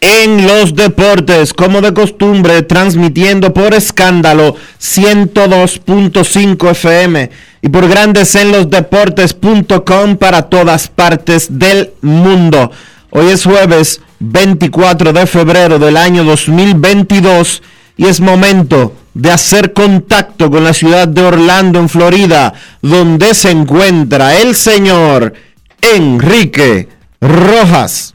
en los Deportes, como de costumbre, transmitiendo por escándalo 102.5 FM y por Grandes en los Deportes.com para todas partes del mundo. Hoy es jueves 24 de febrero del año 2022 y es momento de hacer contacto con la ciudad de Orlando, en Florida, donde se encuentra el señor Enrique Rojas.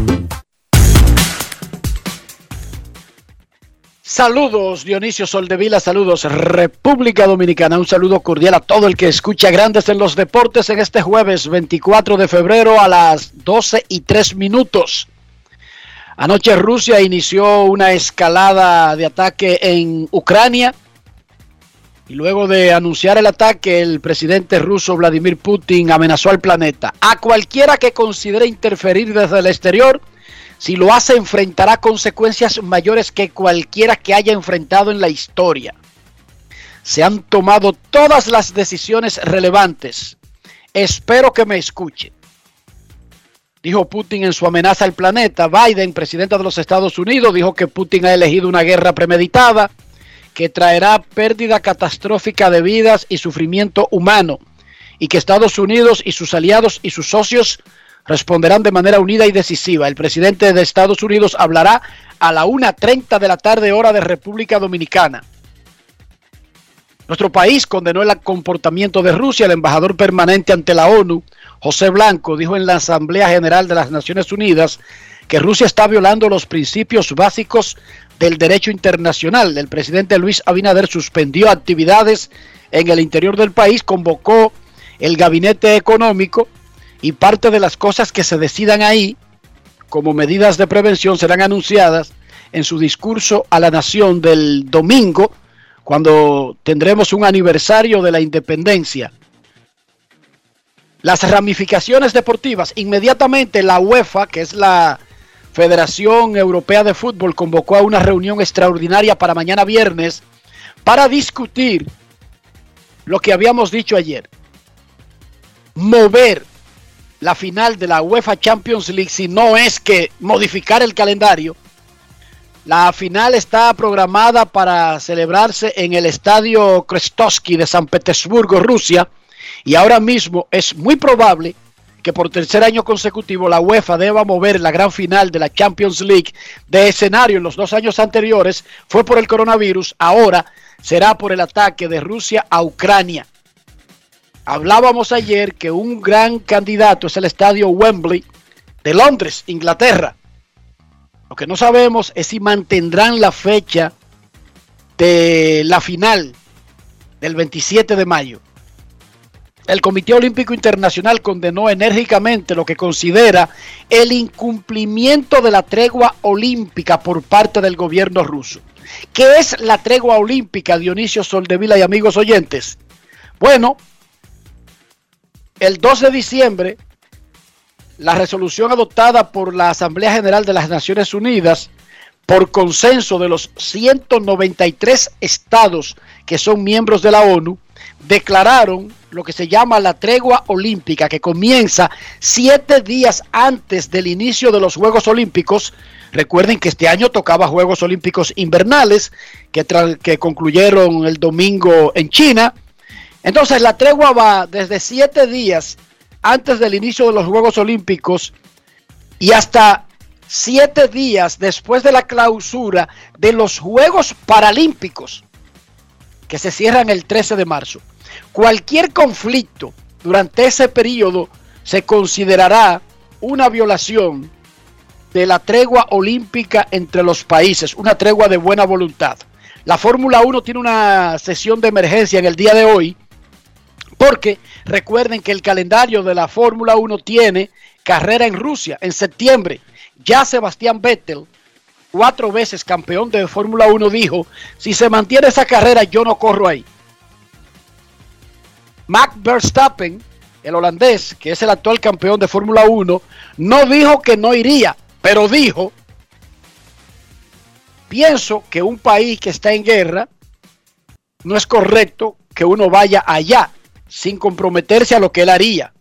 Saludos Dionisio Soldevila, saludos República Dominicana, un saludo cordial a todo el que escucha Grandes en los Deportes en este jueves 24 de febrero a las 12 y 3 minutos. Anoche Rusia inició una escalada de ataque en Ucrania y luego de anunciar el ataque el presidente ruso Vladimir Putin amenazó al planeta. A cualquiera que considere interferir desde el exterior, si lo hace, enfrentará consecuencias mayores que cualquiera que haya enfrentado en la historia. Se han tomado todas las decisiones relevantes. Espero que me escuchen. Dijo Putin en su amenaza al planeta. Biden, presidente de los Estados Unidos, dijo que Putin ha elegido una guerra premeditada que traerá pérdida catastrófica de vidas y sufrimiento humano y que Estados Unidos y sus aliados y sus socios responderán de manera unida y decisiva. El presidente de Estados Unidos hablará a la 1.30 de la tarde hora de República Dominicana. Nuestro país condenó el comportamiento de Rusia. El embajador permanente ante la ONU, José Blanco, dijo en la Asamblea General de las Naciones Unidas que Rusia está violando los principios básicos del derecho internacional. El presidente Luis Abinader suspendió actividades en el interior del país, convocó el gabinete económico y parte de las cosas que se decidan ahí como medidas de prevención serán anunciadas en su discurso a la nación del domingo, cuando tendremos un aniversario de la independencia. Las ramificaciones deportivas, inmediatamente la UEFA, que es la Federación Europea de Fútbol, convocó a una reunión extraordinaria para mañana viernes para discutir lo que habíamos dicho ayer. Mover la final de la UEFA Champions League, si no es que modificar el calendario. La final está programada para celebrarse en el estadio Krestovsky de San Petersburgo, Rusia, y ahora mismo es muy probable que por tercer año consecutivo la UEFA deba mover la gran final de la Champions League de escenario en los dos años anteriores, fue por el coronavirus, ahora será por el ataque de Rusia a Ucrania. Hablábamos ayer que un gran candidato es el estadio Wembley de Londres, Inglaterra. Lo que no sabemos es si mantendrán la fecha de la final del 27 de mayo. el Comité Olímpico Internacional condenó enérgicamente lo que considera el incumplimiento de la tregua olímpica por parte del gobierno ruso. ¿Qué es la tregua olímpica, Dionisio Soldevila y amigos oyentes? Bueno, el 2 de diciembre, la resolución adoptada por la Asamblea General de las Naciones Unidas por consenso de los 193 estados que son miembros de la ONU, declararon lo que se llama la tregua olímpica, que comienza siete días antes del inicio de los Juegos Olímpicos. Recuerden que este año tocaba Juegos Olímpicos invernales, que, que concluyeron el domingo en China. Entonces la tregua va desde siete días antes del inicio de los Juegos Olímpicos y hasta siete días después de la clausura de los Juegos Paralímpicos, que se cierran el 13 de marzo. Cualquier conflicto durante ese periodo se considerará una violación de la tregua olímpica entre los países, una tregua de buena voluntad. La Fórmula 1 tiene una sesión de emergencia en el día de hoy, porque recuerden que el calendario de la Fórmula 1 tiene carrera en Rusia en septiembre. Ya Sebastián Vettel, cuatro veces campeón de Fórmula 1, dijo, si se mantiene esa carrera yo no corro ahí. Max Verstappen, el holandés, que es el actual campeón de Fórmula 1, no dijo que no iría, pero dijo, pienso que un país que está en guerra, no es correcto que uno vaya allá sin comprometerse a lo que él haría.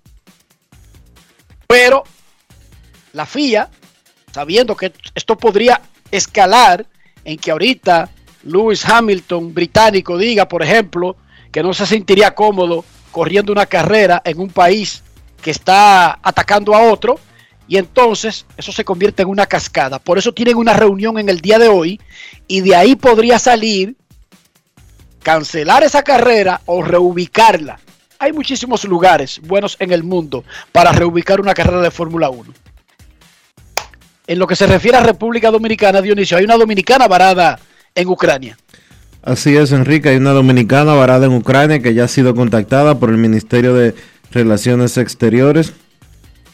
Pero la FIA, sabiendo que esto podría escalar en que ahorita Lewis Hamilton, británico, diga, por ejemplo, que no se sentiría cómodo corriendo una carrera en un país que está atacando a otro y entonces eso se convierte en una cascada. Por eso tienen una reunión en el día de hoy y de ahí podría salir cancelar esa carrera o reubicarla. Hay muchísimos lugares buenos en el mundo para reubicar una carrera de Fórmula 1. En lo que se refiere a República Dominicana, Dionisio, hay una dominicana varada en Ucrania. Así es, Enrique. Hay una dominicana varada en Ucrania que ya ha sido contactada por el Ministerio de Relaciones Exteriores.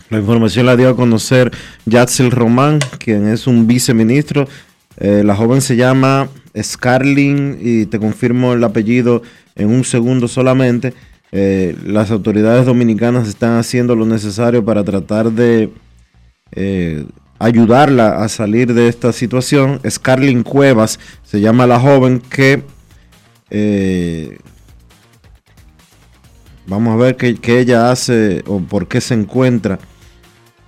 La información la dio a conocer Yatsil Román, quien es un viceministro. Eh, la joven se llama Scarlin y te confirmo el apellido en un segundo solamente. Eh, las autoridades dominicanas están haciendo lo necesario para tratar de eh, ayudarla a salir de esta situación. Scarlin Cuevas se llama la joven que eh, vamos a ver qué, ella hace o por qué se encuentra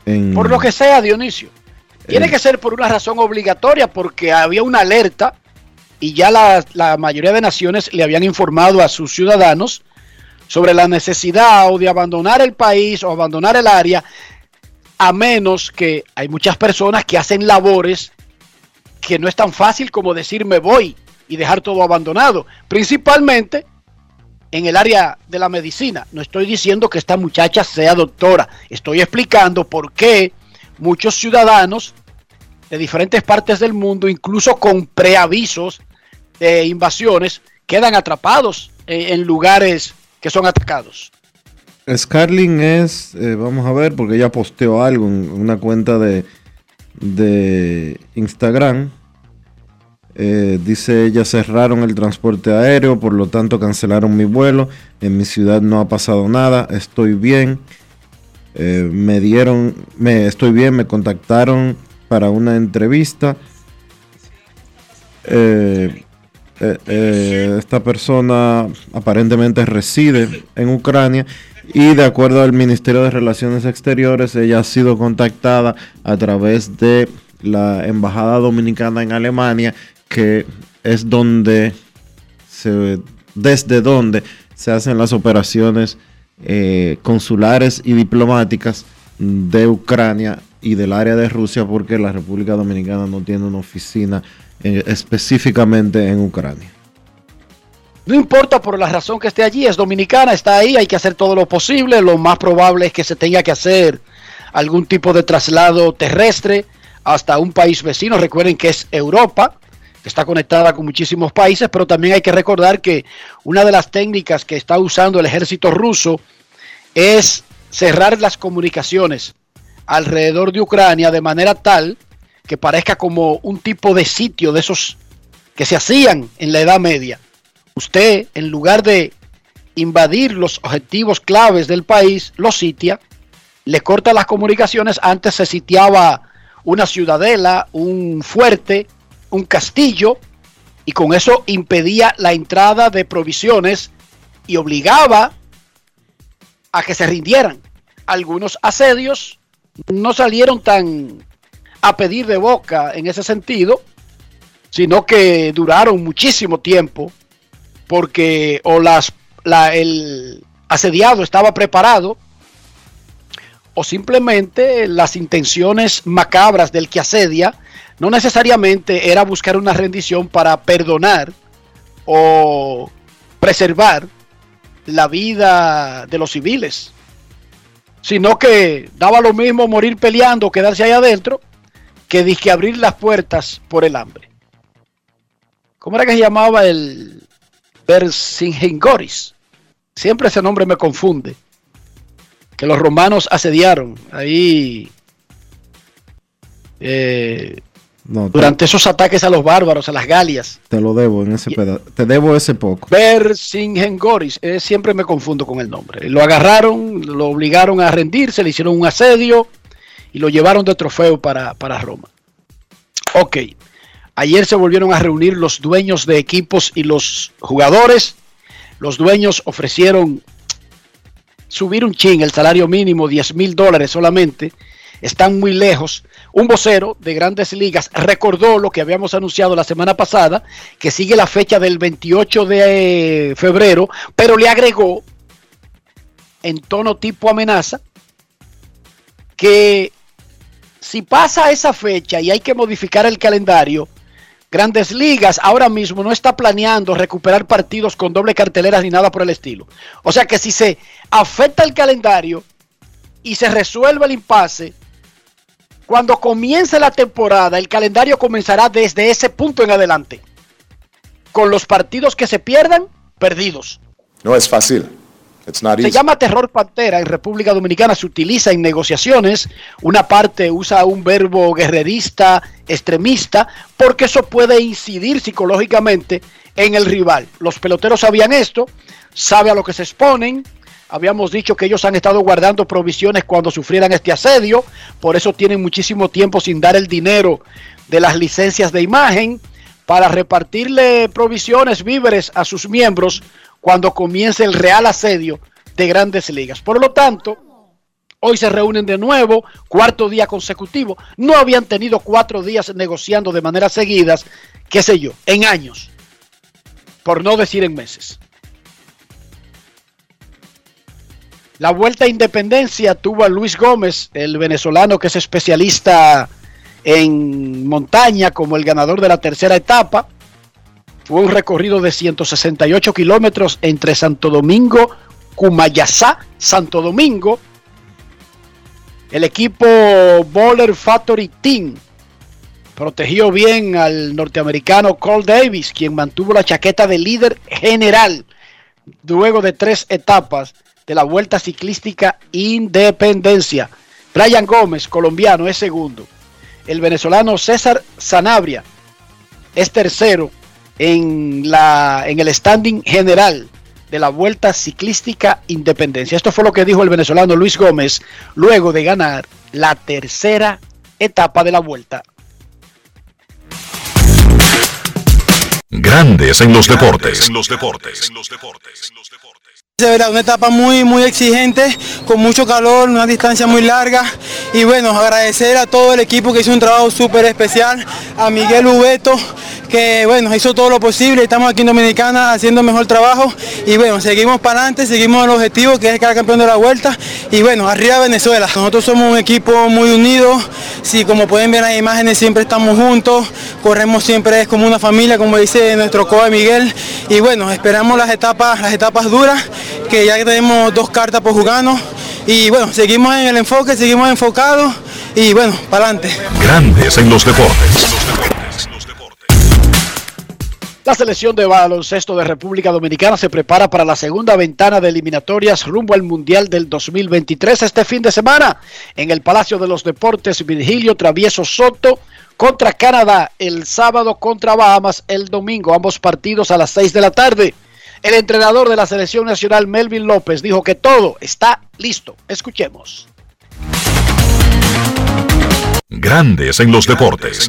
en... Por lo que sea, Dionisio. Tiene eh, que ser por una razón obligatoria porque había una alerta y ya la, la mayoría de naciones le habían informado a sus ciudadanos sobre la necesidad o de abandonar el país o abandonar el área a menos que hay muchas personas que hacen labores que no es tan fácil como decir me voy y dejar todo abandonado, principalmente en el área de la medicina. No estoy diciendo que esta muchacha sea doctora, estoy explicando por qué muchos ciudadanos de diferentes partes del mundo, incluso con preavisos de invasiones, quedan atrapados en, lugares que son atacados. Scarlin es, eh, vamos a ver, porque ella posteó algo en una cuenta de, de Instagram. Eh, dice ella, cerraron el transporte aéreo, por lo tanto cancelaron mi vuelo. En mi ciudad no ha pasado nada, estoy bien. Eh, me dieron, me, estoy bien, me contactaron para una entrevista. Esta persona aparentemente reside en Ucrania y de acuerdo al Ministerio de Relaciones Exteriores, ella ha sido contactada a través de la Embajada Dominicana en Alemania, que es donde se, desde donde se hacen las operaciones eh, consulares y diplomáticas de Ucrania y del área de Rusia, porque la República Dominicana no tiene una oficina específicamente en Ucrania. No importa por la razón que esté allí, es dominicana, está ahí, hay que hacer todo lo posible. Lo más probable es que se tenga que hacer algún tipo de traslado terrestre hasta un país vecino. Recuerden que es Europa, que está conectada con muchísimos países, pero también hay que recordar que una de las técnicas que está usando el ejército ruso es cerrar las comunicaciones alrededor de Ucrania de manera tal que parezca como un tipo de sitio de esos que se hacían en la Edad Media. Usted, en lugar de invadir los objetivos claves del país, los sitia, le corta las comunicaciones. Antes se sitiaba una ciudadela, un fuerte, un castillo, y con eso impedía la entrada de provisiones y obligaba a que se rindieran. Algunos asedios no salieron tan a pedir de boca en ese sentido, sino que duraron muchísimo tiempo porque o las, el asediado estaba preparado o simplemente las intenciones macabras del que asedia no necesariamente era buscar una rendición para perdonar o preservar la vida de los civiles, sino que daba lo mismo morir peleando, quedarse ahí adentro, que dije abrir las puertas por el hambre. ¿Cómo era que se llamaba el Vercingetorix? Siempre ese nombre me confunde. Que los romanos asediaron ahí eh, durante esos ataques a los bárbaros, a las Galias. Te lo debo en ese pedazo. Te debo ese poco. Vercingetorix, eh, siempre me confundo con el nombre. Lo agarraron, lo obligaron a rendirse, le hicieron un asedio y lo llevaron de trofeo para, para Roma. Ok, ayer se volvieron a reunir los dueños de equipos y los jugadores. Los dueños ofrecieron subir un chin el salario mínimo, 10 mil dólares solamente. Están muy lejos. Un vocero de grandes ligas recordó lo que habíamos anunciado la semana pasada, que sigue la fecha del 28 de febrero, pero le agregó en tono tipo amenaza que si pasa esa fecha y hay que modificar el calendario, Grandes Ligas ahora mismo no está planeando recuperar partidos con doble cartelera ni nada por el estilo. O sea que si se afecta el calendario y se resuelve el impasse, cuando comience la temporada, el calendario comenzará desde ese punto en adelante. Con los partidos que se pierdan, perdidos. No es fácil. Se llama terror pantera en República Dominicana, se utiliza en negociaciones. Una parte usa un verbo guerrerista, extremista, porque eso puede incidir psicológicamente en el rival. Los peloteros sabían esto, sabe a lo que se exponen. Habíamos dicho que ellos han estado guardando provisiones cuando sufrieran este asedio, por eso tienen muchísimo tiempo sin dar el dinero de las licencias de imagen para repartirle provisiones, víveres a sus miembros cuando comience el real asedio de grandes ligas. Por lo tanto, hoy se reúnen de nuevo, cuarto día consecutivo. No habían tenido cuatro días negociando de manera seguidas, qué sé yo, en años, por no decir en meses. La vuelta a independencia tuvo a Luis Gómez, el venezolano que es especialista en montaña como el ganador de la tercera etapa. Fue un recorrido de 168 kilómetros entre Santo Domingo, Cumayasá, Santo Domingo. El equipo Bowler Factory Team protegió bien al norteamericano Cole Davis, quien mantuvo la chaqueta de líder general luego de tres etapas de la Vuelta Ciclística Independencia. Brian Gómez, colombiano, es segundo. El venezolano César Sanabria es tercero en, la, en el standing general de la Vuelta Ciclística Independencia. Esto fue lo que dijo el venezolano Luis Gómez luego de ganar la tercera etapa de la Vuelta. Grandes en los deportes. En los deportes. En los deportes. Una etapa muy, muy exigente, con mucho calor, una distancia muy larga. Y bueno, agradecer a todo el equipo que hizo un trabajo súper especial, a Miguel Ubeto, que bueno, hizo todo lo posible. Estamos aquí en Dominicana haciendo mejor trabajo. Y bueno, seguimos para adelante, seguimos el objetivo que es quedar campeón de la vuelta. Y bueno, arriba Venezuela. Nosotros somos un equipo muy unido. Sí, como pueden ver en las imágenes, siempre estamos juntos. Corremos siempre es como una familia, como dice nuestro coach Miguel. Y bueno, esperamos las etapas, las etapas duras que ya tenemos dos cartas por jugarnos y bueno, seguimos en el enfoque, seguimos enfocados y bueno, para adelante. Grandes en los deportes. La selección de baloncesto de República Dominicana se prepara para la segunda ventana de eliminatorias rumbo al Mundial del 2023 este fin de semana en el Palacio de los Deportes Virgilio Travieso Soto contra Canadá el sábado contra Bahamas el domingo, ambos partidos a las 6 de la tarde. El entrenador de la selección nacional Melvin López dijo que todo está listo. Escuchemos. Grandes en los deportes.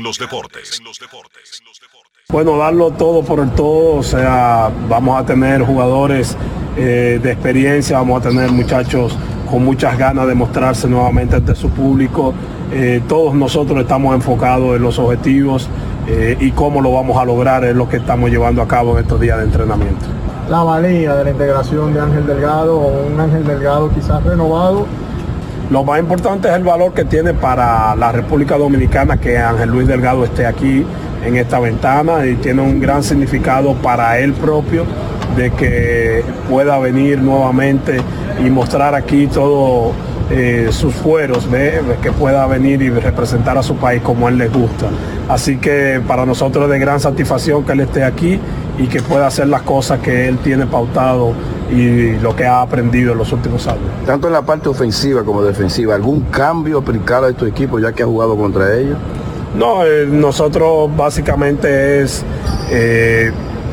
Bueno, darlo todo por el todo, o sea, vamos a tener jugadores eh, de experiencia, vamos a tener muchachos con muchas ganas de mostrarse nuevamente ante su público. Eh, todos nosotros estamos enfocados en los objetivos eh, y cómo lo vamos a lograr es lo que estamos llevando a cabo en estos días de entrenamiento. La valía de la integración de Ángel Delgado un Ángel Delgado quizás renovado. Lo más importante es el valor que tiene para la República Dominicana que Ángel Luis Delgado esté aquí en esta ventana y tiene un gran significado para él propio de que pueda venir nuevamente y mostrar aquí todos eh, sus fueros, que pueda venir y representar a su país como él le gusta. Así que para nosotros es de gran satisfacción que él esté aquí y que pueda hacer las cosas que él tiene pautado y lo que ha aprendido en los últimos años. Tanto en la parte ofensiva como defensiva, ¿algún cambio aplicado a estos equipos ya que ha jugado contra ellos? No, eh, nosotros básicamente es eh,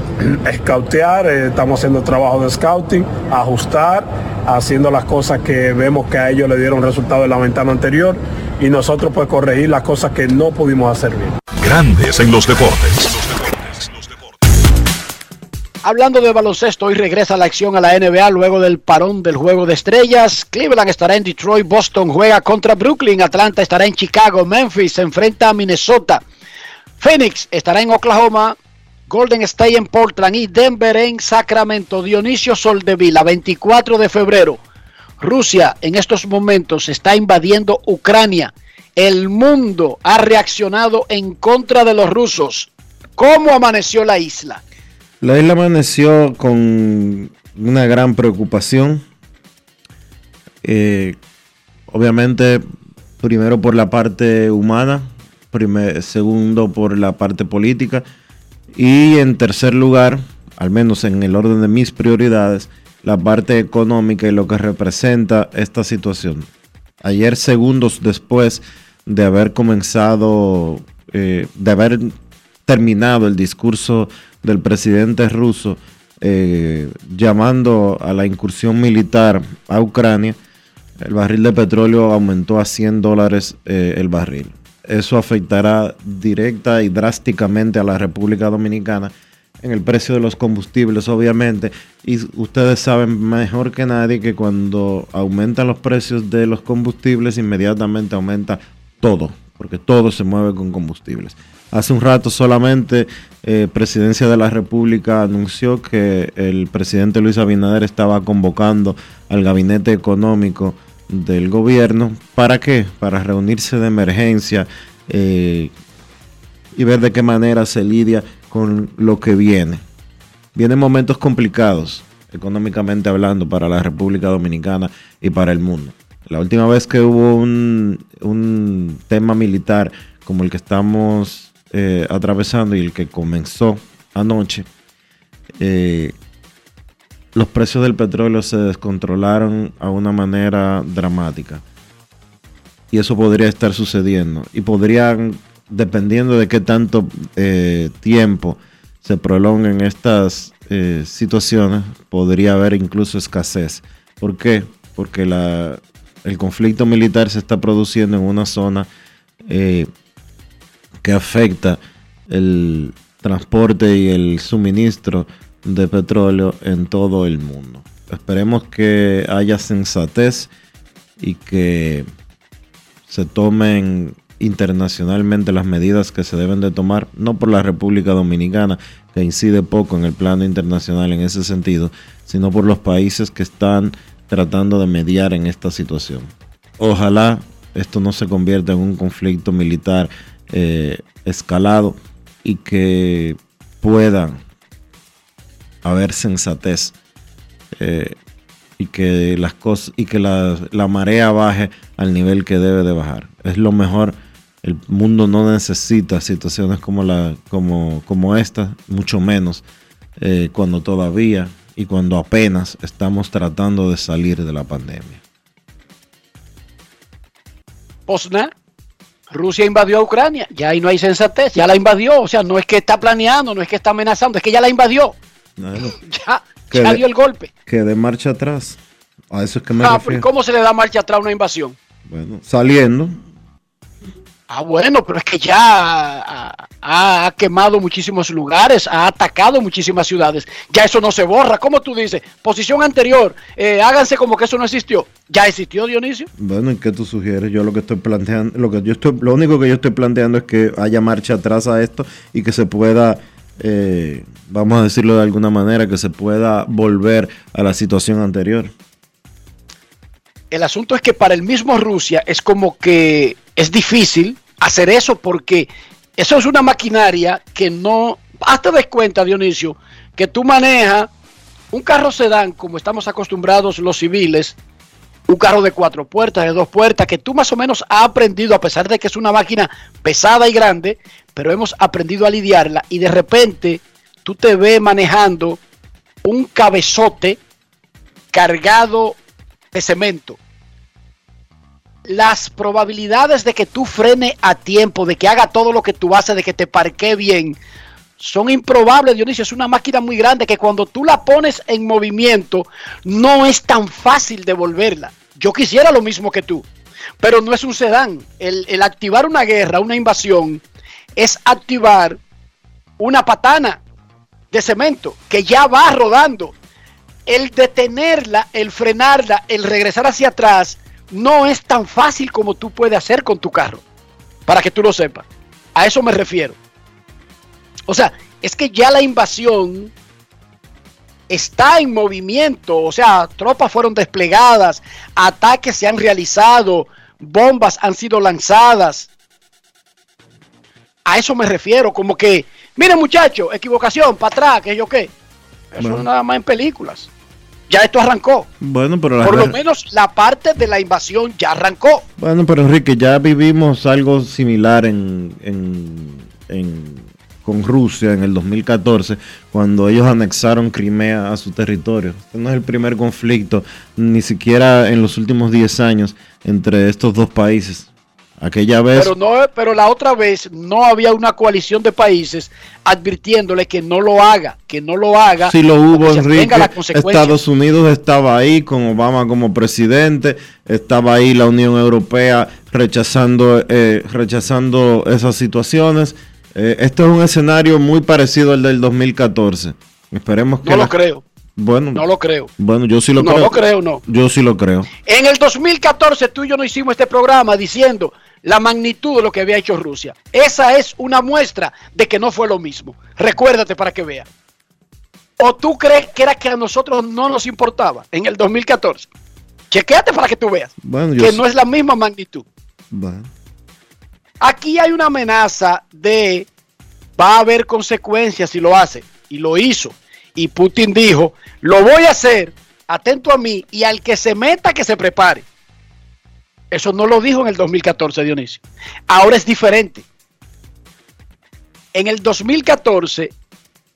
scoutear, eh, estamos haciendo trabajo de scouting, ajustar, haciendo las cosas que vemos que a ellos le dieron resultado en la ventana anterior y nosotros pues corregir las cosas que no pudimos hacer bien. Grandes en los deportes. Hablando de baloncesto, hoy regresa la acción a la NBA luego del parón del juego de estrellas. Cleveland estará en Detroit, Boston juega contra Brooklyn, Atlanta estará en Chicago, Memphis se enfrenta a Minnesota, Phoenix estará en Oklahoma, Golden State en Portland y Denver en Sacramento. Dionisio Soldevila, 24 de febrero. Rusia en estos momentos está invadiendo Ucrania. El mundo ha reaccionado en contra de los rusos. ¿Cómo amaneció la isla? La isla amaneció con una gran preocupación. Eh, obviamente, primero por la parte humana, segundo por la parte política y en tercer lugar, al menos en el orden de mis prioridades, la parte económica y lo que representa esta situación. Ayer, segundos después de haber comenzado, eh, de haber terminado el discurso del presidente ruso eh, llamando a la incursión militar a Ucrania, el barril de petróleo aumentó a 100 dólares eh, el barril. Eso afectará directa y drásticamente a la República Dominicana en el precio de los combustibles, obviamente. Y ustedes saben mejor que nadie que cuando aumentan los precios de los combustibles, inmediatamente aumenta todo, porque todo se mueve con combustibles. Hace un rato solamente eh, Presidencia de la República anunció que el presidente Luis Abinader estaba convocando al gabinete económico del gobierno. ¿Para qué? Para reunirse de emergencia eh, y ver de qué manera se lidia con lo que viene. Vienen momentos complicados, económicamente hablando, para la República Dominicana y para el mundo. La última vez que hubo un, un tema militar como el que estamos eh, atravesando y el que comenzó anoche, eh, los precios del petróleo se descontrolaron a una manera dramática. Y eso podría estar sucediendo. Y podrían, dependiendo de qué tanto eh, tiempo se prolonguen estas situaciones, podría haber incluso escasez. ¿Por qué? Porque el conflicto militar se está produciendo en una zona que afecta el transporte y el suministro de petróleo en todo el mundo. Esperemos que haya sensatez y que se tomen internacionalmente las medidas que se deben de tomar, no por la República Dominicana, que incide poco en el plano internacional en ese sentido, sino por los países que están tratando de mediar en esta situación. Ojalá esto no se convierta en un conflicto militar eh, escalado y que pueda haber sensatez eh, y que las cosas y que la, marea baje al nivel que debe de bajar. Es lo mejor El mundo no necesita situaciones como, la, como, como esta, mucho menos eh, cuando todavía y cuando apenas estamos tratando de salir de la pandemia. Posna, Rusia invadió a Ucrania, ya ahí no hay sensatez, ya la invadió, o sea, no es que está planeando, no es que está amenazando, es que ya la invadió. Ya, Que ya de- dio el golpe. que de marcha atrás. A eso es que me Ah, refiero. ¿y ¿Cómo se le da marcha atrás a una invasión? Bueno, saliendo. Ah, bueno, pero es que ya ha, ha- ha quemado muchísimos lugares, ha atacado muchísimas ciudades. Ya eso no se borra. ¿Cómo tú dices? Posición anterior, eh, háganse como que eso no existió. ¿Ya existió, Dionisio? Bueno, ¿y qué tú sugieres? Yo lo que estoy planteando, lo que yo estoy, lo único que yo estoy planteando es que haya marcha atrás a esto y que se pueda, eh, vamos a decirlo de alguna manera, que se pueda volver a la situación anterior. El asunto es que para el mismo Rusia es como que es difícil hacer eso porque eso es una maquinaria que no... Hazte des cuenta, Dionisio, que tú manejas un carro sedán como estamos acostumbrados los civiles, un carro de cuatro puertas, de dos puertas, que tú más o menos has aprendido, a pesar de que es una máquina pesada y grande, pero hemos aprendido a lidiarla y de repente tú te ves manejando un cabezote cargado de cemento. Las probabilidades de que tú frene a tiempo, de que haga todo lo que tú haces, de que te parque bien, son improbables, Dionisio. Es una máquina muy grande que cuando tú la pones en movimiento, no es tan fácil devolverla. Yo quisiera lo mismo que tú, pero no es un sedán. El, el activar una guerra, una invasión, es activar una patana de cemento que ya va rodando. El detenerla, el frenarla, el regresar hacia atrás, no es tan fácil como tú puedes hacer con tu carro. Para que tú lo sepas. A eso me refiero. O sea, es que ya la invasión está en movimiento. O sea, tropas fueron desplegadas, ataques se han realizado, bombas han sido lanzadas. A eso me refiero, como que, miren muchachos, equivocación, para atrás, que yo qué. Eso Bueno. es nada más en películas. Ya esto arrancó. Bueno, pero Por lo menos la parte de la invasión ya arrancó. Bueno, pero Enrique, ya vivimos algo similar en, en- en- con Rusia en el 2014, cuando ellos anexaron Crimea a su territorio. Este no es el primer conflicto, ni siquiera en los últimos 10 años, entre estos dos países. Aquella vez... Pero no, pero la otra vez no había una coalición de países advirtiéndole que no lo haga, que no lo haga. Sí lo hubo, Enrique. Estados Unidos estaba ahí con Obama como presidente. Estaba ahí la Unión Europea rechazando, eh, rechazando esas situaciones. Eh, este es un escenario muy parecido al del 2014. Esperemos que... No la- lo creo, Bueno, no lo creo. bueno, yo sí lo No creo. lo creo, no. Yo sí lo creo. En el 2014 tú y yo no hicimos este programa diciendo la magnitud de lo que había hecho Rusia. Esa es una muestra de que no fue lo mismo. Recuérdate para que veas. ¿O tú crees que era que a nosotros no nos importaba en el 2014? Chequéate para que tú veas Bueno, que no es la misma magnitud. bueno. Aquí hay una amenaza de va a haber consecuencias si lo hace. Y lo hizo. Y Putin dijo, lo voy a hacer, atento a mí, y al que se meta que se prepare. Eso no lo dijo en el 2014, Dionisio. Ahora es diferente. En el 2014,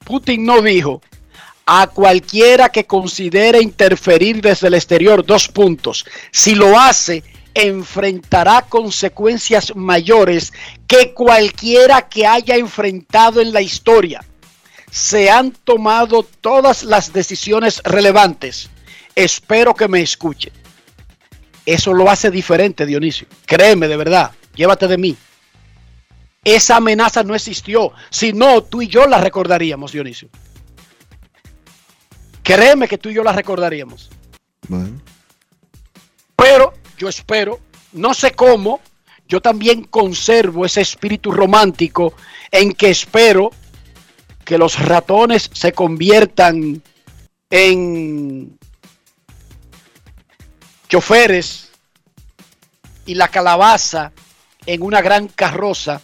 Putin no dijo a cualquiera que considere interferir desde el exterior, dos puntos. Si lo hace, enfrentará consecuencias mayores que cualquiera que haya enfrentado en la historia. Se han tomado todas las decisiones relevantes. Espero que me escuchen. Eso lo hace diferente, Dionisio. Créeme, de verdad. Llévate de mí. Esa amenaza no existió. Si no, tú y yo la recordaríamos, Dionisio. Créeme que tú y yo la recordaríamos. Bueno. Pero yo espero, no sé cómo, yo también conservo ese espíritu romántico en que espero que los ratones se conviertan en choferes y la calabaza en una gran carroza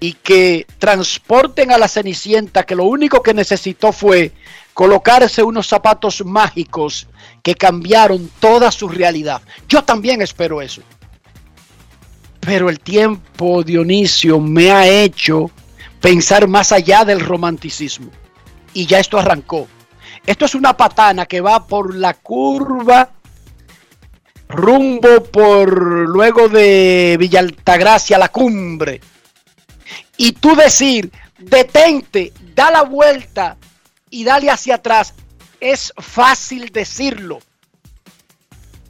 y que transporten a la Cenicienta que lo único que necesitó fue colocarse unos zapatos mágicos que cambiaron toda su realidad. Yo también espero eso. Pero el tiempo, Dionisio, me ha hecho pensar más allá del romanticismo. Y ya esto arrancó. Esto es una patana que va por la curva rumbo por luego de Villa Altagracia, la cumbre. Y tú decir, detente, da la vuelta y dale hacia atrás, es fácil decirlo.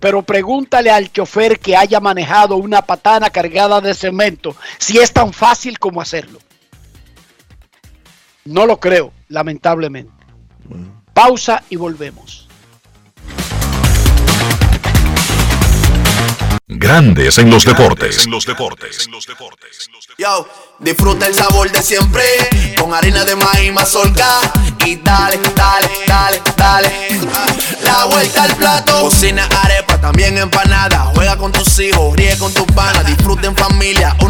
Pero pregúntale al chofer que haya manejado una patana cargada de cemento si es tan fácil como hacerlo. No lo creo, lamentablemente. Pausa y volvemos. Grandes en los deportes. En los deportes. Yo, disfruta el sabor de siempre con harina de maíz mazorca y dale, dale, dale, dale. La vuelta al plato, cocina arepa, también empanada. Juega con tus hijos, ríe con tus panas, disfruta en familia,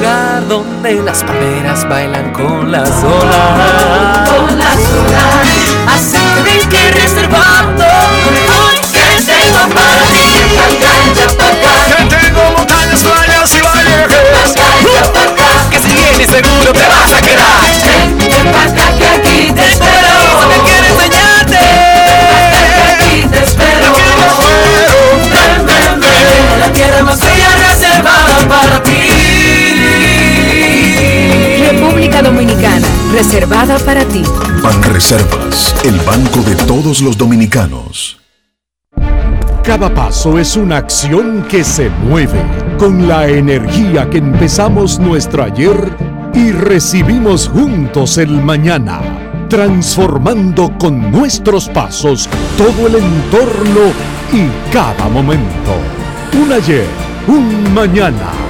lugar donde las palmeras bailan con las olas. Con las olas. Así tenéis que reservando. Hoy que tengo para ti. Que tengo montañas, playas y valles. Que si vienes seguro te vas a quedar. Ven para acá que aquí te espero. Quiero enseñarte. Aquí te espero. Ven, ven, ven. La tierra más bella reservada para ti. República Dominicana, reservada para ti. Banreservas, el banco de todos los dominicanos. Cada paso es una acción que se mueve con la energía que empezamos nuestro ayer y recibimos juntos el mañana, transformando con nuestros pasos todo el entorno y cada momento. Un ayer, un mañana,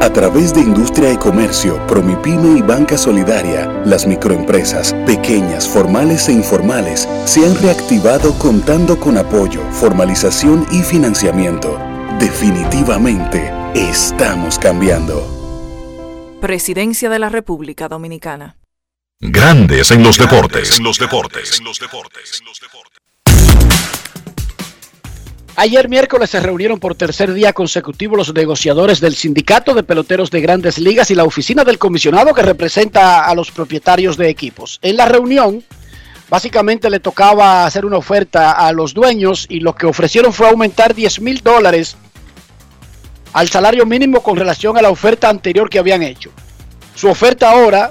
A través de Industria y Comercio, Promipyme y Banca Solidaria, las microempresas, pequeñas, formales e informales, se han reactivado contando con apoyo, formalización y financiamiento. Definitivamente, estamos cambiando. Presidencia de la República Dominicana. Grandes en los deportes. En los deportes. Ayer miércoles se reunieron por tercer día consecutivo los negociadores del Sindicato de Peloteros de Grandes Ligas y la oficina del comisionado que representa a los propietarios de equipos. En la reunión, básicamente le tocaba hacer una oferta a los dueños y lo que ofrecieron fue aumentar 10 mil dólares al salario mínimo con relación a la oferta anterior que habían hecho. Su oferta ahora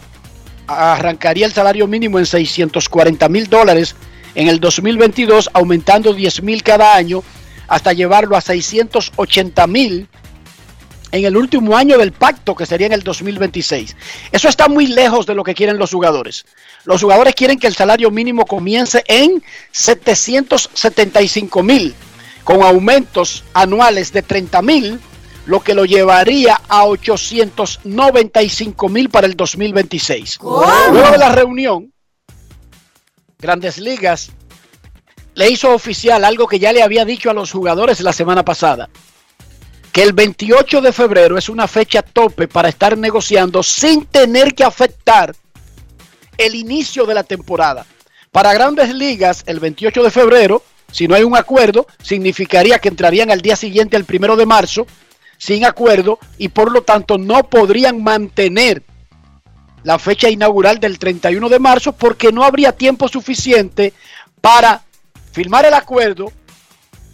arrancaría el salario mínimo en 640 mil dólares en el 2022, aumentando 10 mil cada año hasta llevarlo a 680 mil en el último año del pacto, que sería en el 2026. Eso está muy lejos de lo que quieren los jugadores. Los jugadores quieren que el salario mínimo comience en 775 mil, con aumentos anuales de 30 mil, lo que lo llevaría a 895 mil para el 2026. Luego de la reunión, Grandes Ligas le hizo oficial algo que ya le había dicho a los jugadores la semana pasada, que el 28 de febrero es una fecha tope para estar negociando sin tener que afectar el inicio de la temporada. Para grandes ligas, el 28 de febrero, si no hay un acuerdo, significaría que entrarían al día siguiente, el primero de marzo, sin acuerdo y por lo tanto no podrían mantener la fecha inaugural del 31 de marzo porque no habría tiempo suficiente para firmar el acuerdo,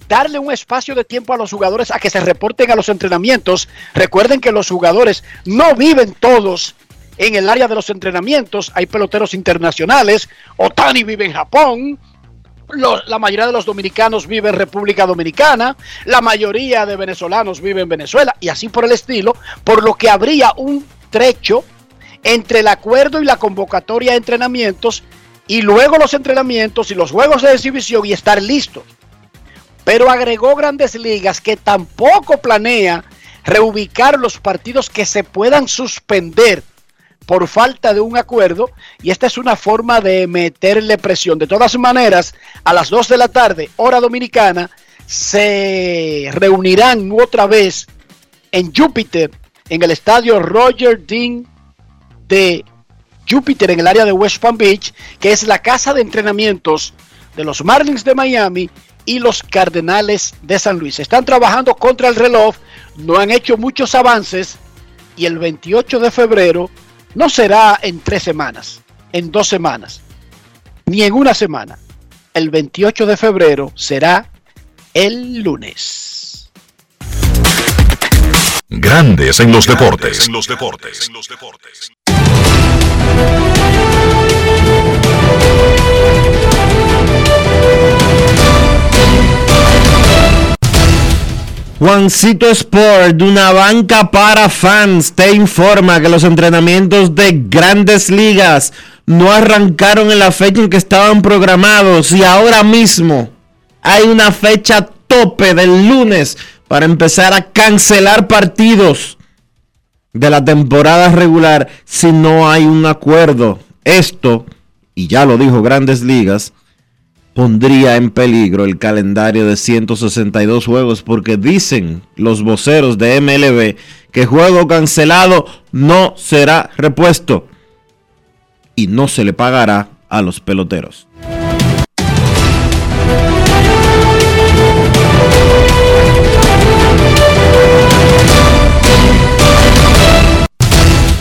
darle un espacio de tiempo a los jugadores a que se reporten a los entrenamientos. Recuerden que los jugadores no viven todos en el área de los entrenamientos. Hay peloteros internacionales. Otani vive en Japón. la mayoría de los dominicanos vive en República Dominicana, la mayoría de venezolanos vive en Venezuela y así por el estilo, por lo que habría un trecho entre el acuerdo y la convocatoria de entrenamientos y luego los entrenamientos y los juegos de exhibición y estar listos. Pero agregó grandes ligas que tampoco planea reubicar los partidos que se puedan suspender por falta de un acuerdo y esta es una forma de meterle presión. De todas maneras, a las 2 de la tarde, hora dominicana, se reunirán otra vez en Júpiter, en el estadio Roger Dean de Júpiter, en el área de West Palm Beach, que es la casa de entrenamientos de los Marlins de Miami y los Cardenales de San Luis. Están trabajando contra el reloj, no han hecho muchos avances y el 28 de febrero no será en tres semanas, en dos semanas, ni en una semana. El 28 de febrero será el lunes. Grandes en los deportes. En los deportes. En los deportes. Juancito Sport, una banca para fans, te informa que los entrenamientos de grandes ligas no arrancaron en la fecha en que estaban programados y ahora mismo hay una fecha tope del lunes para empezar a cancelar partidos de la temporada regular si no hay un acuerdo. Esto, y ya lo dijo Grandes Ligas, pondría en peligro el calendario de 162 juegos porque dicen los voceros de MLB que juego cancelado no será repuesto y no se le pagará a los peloteros.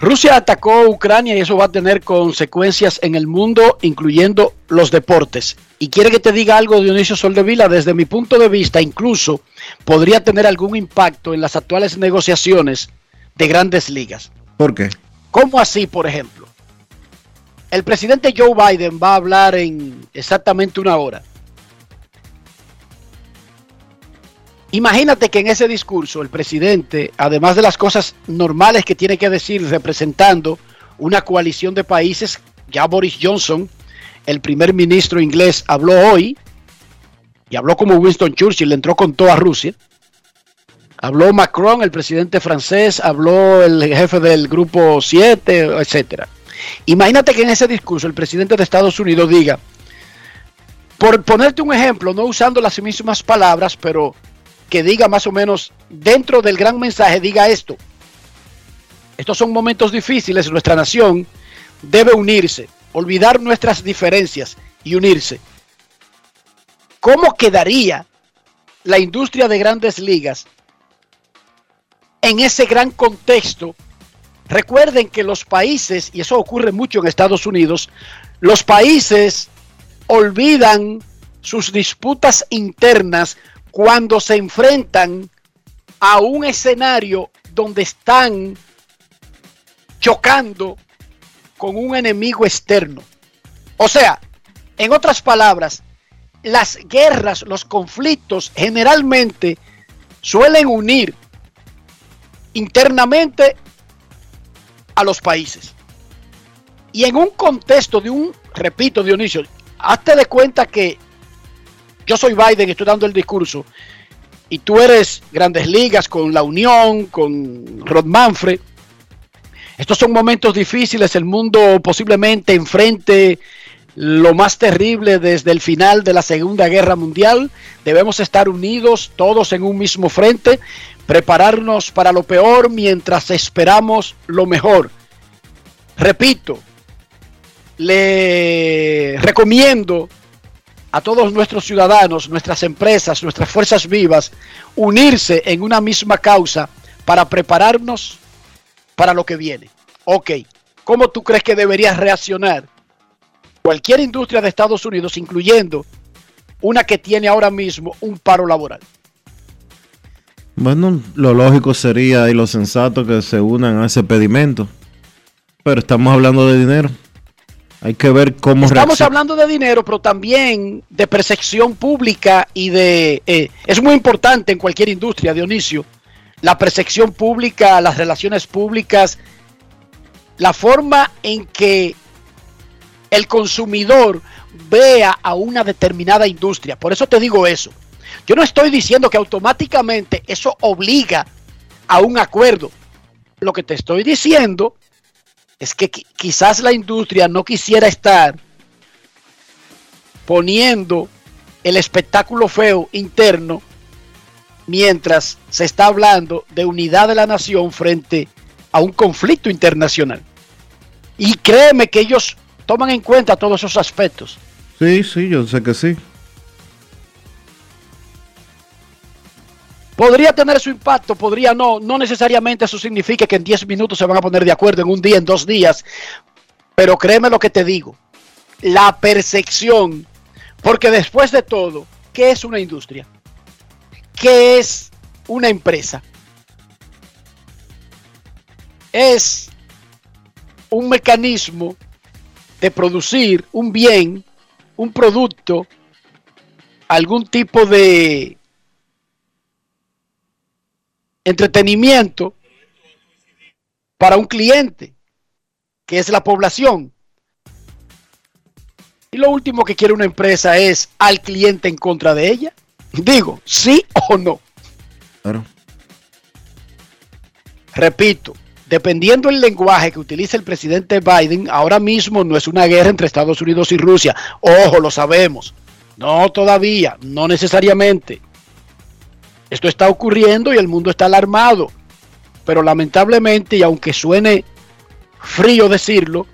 Rusia atacó a Ucrania y eso va a tener consecuencias en el mundo, incluyendo los deportes. Y quiere que te diga algo, Dionisio Soldevila, desde mi punto de vista, incluso podría tener algún impacto en las actuales negociaciones de grandes ligas. ¿Por qué? ¿Cómo así, por ejemplo? El presidente Joe Biden va a hablar en exactamente una hora. Imagínate que en ese discurso el presidente, además de las cosas normales que tiene que decir representando una coalición de países, ya Boris Johnson, el primer ministro inglés, habló hoy y habló como Winston Churchill, le entró con toda Rusia. Habló Macron, el presidente francés, habló el jefe del grupo 7, etcétera. Imagínate que en ese discurso el presidente de Estados Unidos diga, por ponerte un ejemplo, no usando las mismas palabras, pero que diga más o menos dentro del gran mensaje, diga esto. Estos son momentos difíciles, nuestra nación debe unirse, olvidar nuestras diferencias y unirse. ¿Cómo quedaría la industria de grandes ligas en ese gran contexto? Recuerden que los países, y eso ocurre mucho en Estados Unidos, los países olvidan sus disputas internas cuando se enfrentan a un escenario donde están chocando con un enemigo externo. O sea, en otras palabras, las guerras, los conflictos generalmente suelen unir internamente a los países. Y en un contexto de un, repito Dionisio, hazte de cuenta que yo soy Biden, estoy dando el discurso. y tú eres grandes ligas con la Unión, con Rod Manfred, estos son momentos difíciles, el mundo posiblemente enfrente lo más terrible desde el final de la Segunda Guerra Mundial. Debemos estar unidos todos en un mismo frente, prepararnos para lo peor mientras esperamos lo mejor. Repito, le recomiendo a todos nuestros ciudadanos, nuestras empresas, nuestras fuerzas vivas, unirse en una misma causa para prepararnos para lo que viene. Ok, ¿cómo tú crees que debería reaccionar cualquier industria de Estados Unidos, incluyendo una que tiene ahora mismo un paro laboral? Bueno, lo lógico sería y lo sensato que se unan a ese pedimento. Pero estamos hablando de dinero. Hay que ver cómo Estamos hablando de dinero, pero también de percepción pública y de... Eh, es muy importante en cualquier industria, Dionisio, la percepción pública, las relaciones públicas, la forma en que el consumidor vea a una determinada industria. Por eso te digo eso. Yo no estoy diciendo que automáticamente eso obliga a un acuerdo. Lo que te estoy diciendo es que quizás la industria no quisiera estar poniendo el espectáculo feo interno mientras se está hablando de unidad de la nación frente a un conflicto internacional. Y créeme que ellos toman en cuenta todos esos aspectos. Sí, sí, yo sé que sí. Podría tener su impacto, podría no. No necesariamente eso significa que en 10 minutos se van a poner de acuerdo, en un día, en dos días. Pero créeme lo que te digo. La percepción. Porque después de todo, ¿qué es una industria? ¿Qué es una empresa? Es un mecanismo de producir un bien, un producto, algún tipo de entretenimiento para un cliente, que es la población. Y lo último que quiere una empresa es al cliente en contra de ella. Digo, sí o no. Claro. Repito, dependiendo del lenguaje que utilice el presidente Biden, ahora mismo no es una guerra entre Estados Unidos y Rusia. Ojo, lo sabemos. No todavía, no necesariamente. Esto está ocurriendo y el mundo está alarmado. Pero lamentablemente, y aunque suene frío decirlo,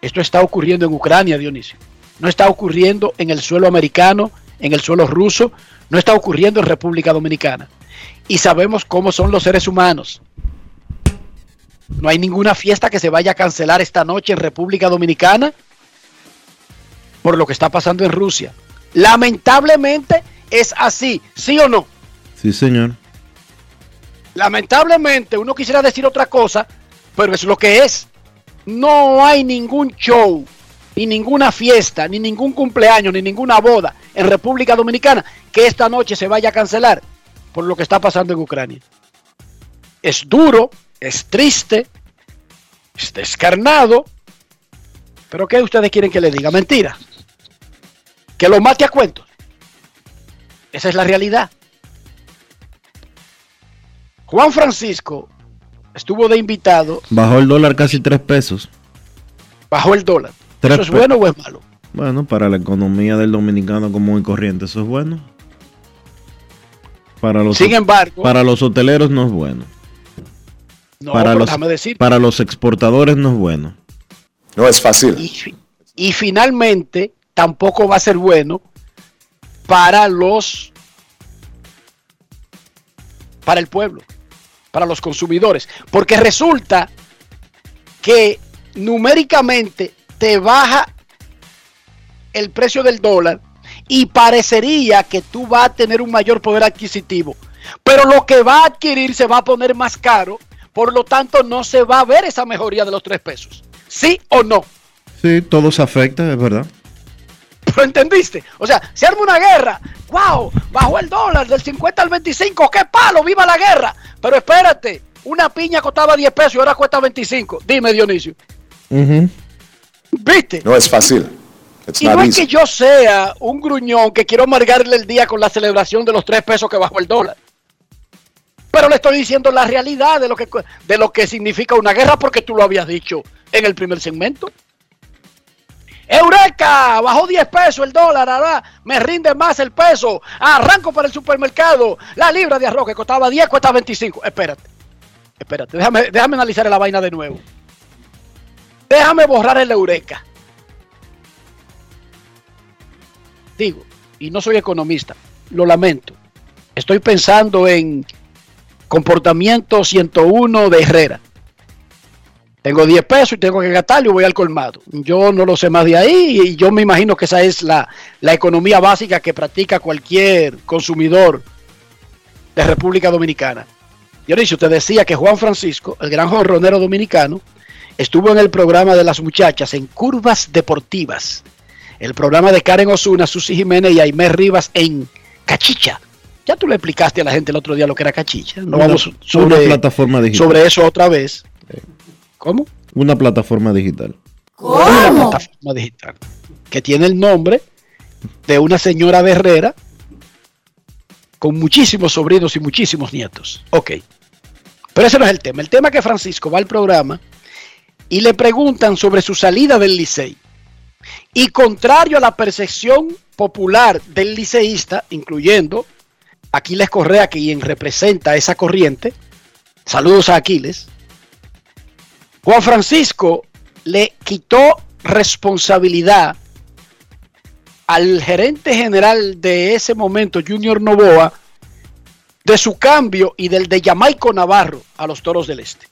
esto está ocurriendo en Ucrania, Dionisio. No está ocurriendo en el suelo americano, en el suelo ruso, no está ocurriendo en República Dominicana. Y sabemos cómo son los seres humanos. No hay ninguna fiesta que se vaya a cancelar esta noche en República Dominicana por lo que está pasando en Rusia. Lamentablemente es así, ¿sí o no? Sí, señor. Lamentablemente, uno quisiera decir otra cosa, pero es lo que es. No hay ningún show, ni ninguna fiesta, ni ningún cumpleaños, ni ninguna boda en República Dominicana que esta noche se vaya a cancelar por lo que está pasando en Ucrania. Es duro, es triste, es descarnado, pero ¿qué ustedes quieren que le diga? Mentira. Que lo mate a cuentos. Esa es la realidad. Juan Francisco estuvo de invitado. Bajó el dólar casi tres pesos. Bajó el dólar. ¿Eso es bueno o es malo? Bueno, para la economía del dominicano común y corriente, eso es bueno. Para los, Sin embargo, para los hoteleros no es bueno. No, para, los, decir. para los exportadores no es bueno. No es fácil. Y, y finalmente, tampoco va a ser bueno para los para el pueblo para los consumidores. Porque resulta que numéricamente te baja el precio del dólar y parecería que tú vas a tener un mayor poder adquisitivo. Pero lo que va a adquirir se va a poner más caro, por lo tanto no se va a ver esa mejoría de los tres pesos. ¿Sí o no? Sí, todo se afecta, es verdad. ¿Pero entendiste? O sea, se arma una guerra. ¡Wow! Bajó el dólar del 50 al 25. ¡Qué palo! ¡Viva la guerra! Pero espérate, una piña costaba 10 pesos y ahora cuesta 25. Dime, Dionisio. ¿Viste? No es fácil. y no es que yo sea un gruñón que quiero amargarle el día con la celebración de los 3 pesos que bajó el dólar. Pero le estoy diciendo la realidad de lo que, de lo que significa una guerra porque tú lo habías dicho en el primer segmento. Eureka, bajó 10 pesos el dólar, ahora me rinde más el peso. Arranco para el supermercado. La libra de arroz que costaba 10 cuesta 25. Espérate, espérate, déjame, déjame analizar la vaina de nuevo. Déjame borrar el Eureka. Digo, y no soy economista, lo lamento. Estoy pensando en comportamiento 101 de Herrera. Tengo 10 pesos y tengo que gastarlo y voy al colmado. Yo no lo sé más de ahí y yo me imagino que esa es la, la economía básica que practica cualquier consumidor de República Dominicana. Dionisio, usted decía que Juan Francisco, el gran jorronero dominicano, estuvo en el programa de las muchachas en Curvas Deportivas. El programa de Karen Osuna, Susi Jiménez y Aimé Rivas en Cachicha. Ya tú le explicaste a la gente el otro día lo que era Cachicha. No vamos sobre, plataforma digital. sobre eso otra vez. ¿Cómo? Una plataforma digital. Una plataforma digital que tiene el nombre de una señora de Herrera con muchísimos sobrinos y muchísimos nietos. Ok. Pero ese no es el tema. El tema es que Francisco va al programa y le preguntan sobre su salida del Licey. Y contrario a la percepción popular del liceísta, incluyendo Aquiles Correa, quien representa esa corriente, saludos a Aquiles, Juan Francisco le quitó responsabilidad al gerente general de ese momento, Junior Novoa, de su cambio y del de Jamaico Navarro a los Toros del Este.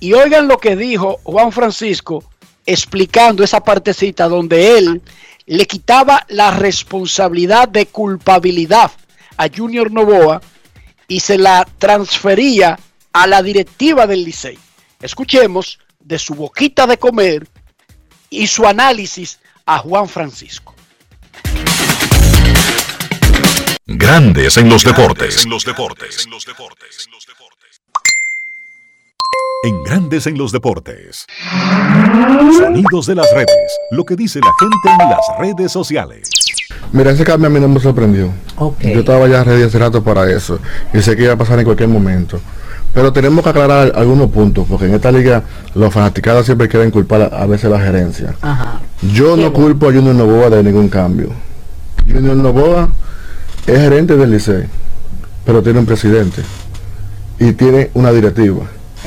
Y oigan lo que dijo Juan Francisco explicando esa partecita donde él le quitaba la responsabilidad de culpabilidad a Junior Novoa y se la transfería a la directiva del Licey. Escuchemos de su boquita de comer y su análisis a Juan Francisco. Grandes en los deportes. En los deportes. En Grandes en los deportes. Sonidos de las redes. Lo que dice la gente en las redes sociales. Mira, ese cambio a mí no me sorprendió. Yo estaba ya ready hace rato para eso. Y sé que iba a pasar en cualquier momento. Pero tenemos que aclarar algunos puntos, porque en esta liga los fanaticados siempre quieren culpar a, a veces la gerencia. Yo no culpo a Junior Novoa de ningún cambio. Junior Novoa es gerente del Licey, pero tiene un presidente y tiene una directiva.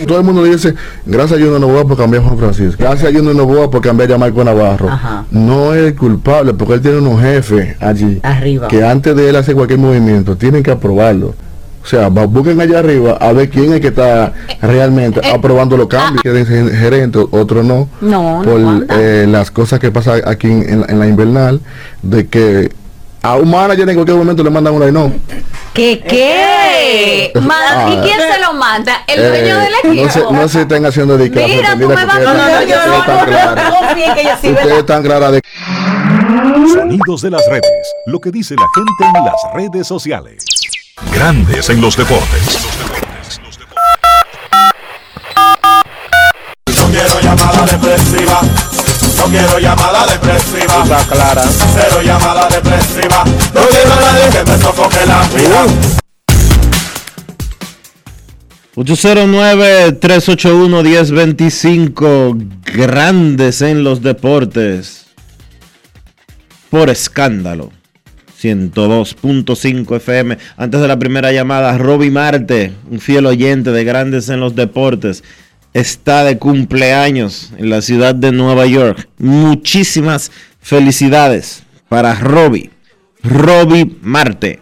Todo el mundo dice, gracias a Junior Novoa por cambiar a Juan Francisco, gracias a Junior Novoa por cambiar a Marco Navarro. No es el culpable porque él tiene unos jefes allí Arriba. que antes de él hacer cualquier movimiento tienen que aprobarlo. O sea, busquen allá arriba a ver quién es que está realmente aprobando los cambios. Quieren ser gerente, otro no. No, no por eh, las cosas que pasan aquí en, en la- en la invernal, de que a un manager en cualquier momento le mandan una y no. ¿Qué qué? ¿Y Ah. quién se lo manda? El Eh, dueño del equipo. no, se, no se están haciendo de que Mira, tú me vas a mandar- están- yo están claras de Sonidos de las redes. Lo que dice la gente en las redes sociales. Grandes en los deportes. No quiero llamada depresiva. No quiero llamada depresiva. Está clara. Cero llamada depresiva. No quiero a nadie que me sofoque la vida. 809-381-1025, grandes en los deportes. Por escándalo. 102.5 FM. Antes de la primera llamada, Roby Marte, un fiel oyente de Grandes en los Deportes, está de cumpleaños en la ciudad de Nueva York. Muchísimas felicidades para Roby. Roby Marte.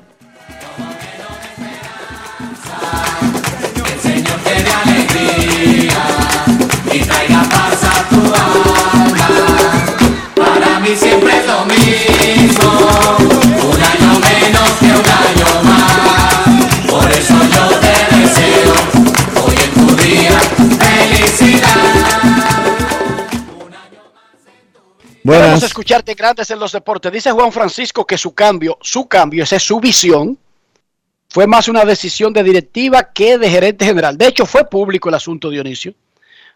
Siempre es lo mismo, Vamos a escucharte grandes en los deportes. Dice Juan Francisco que su cambio, su cambio, esa es su visión, fue más una decisión de directiva que de gerente general. De hecho, fue público el asunto, Dionisio.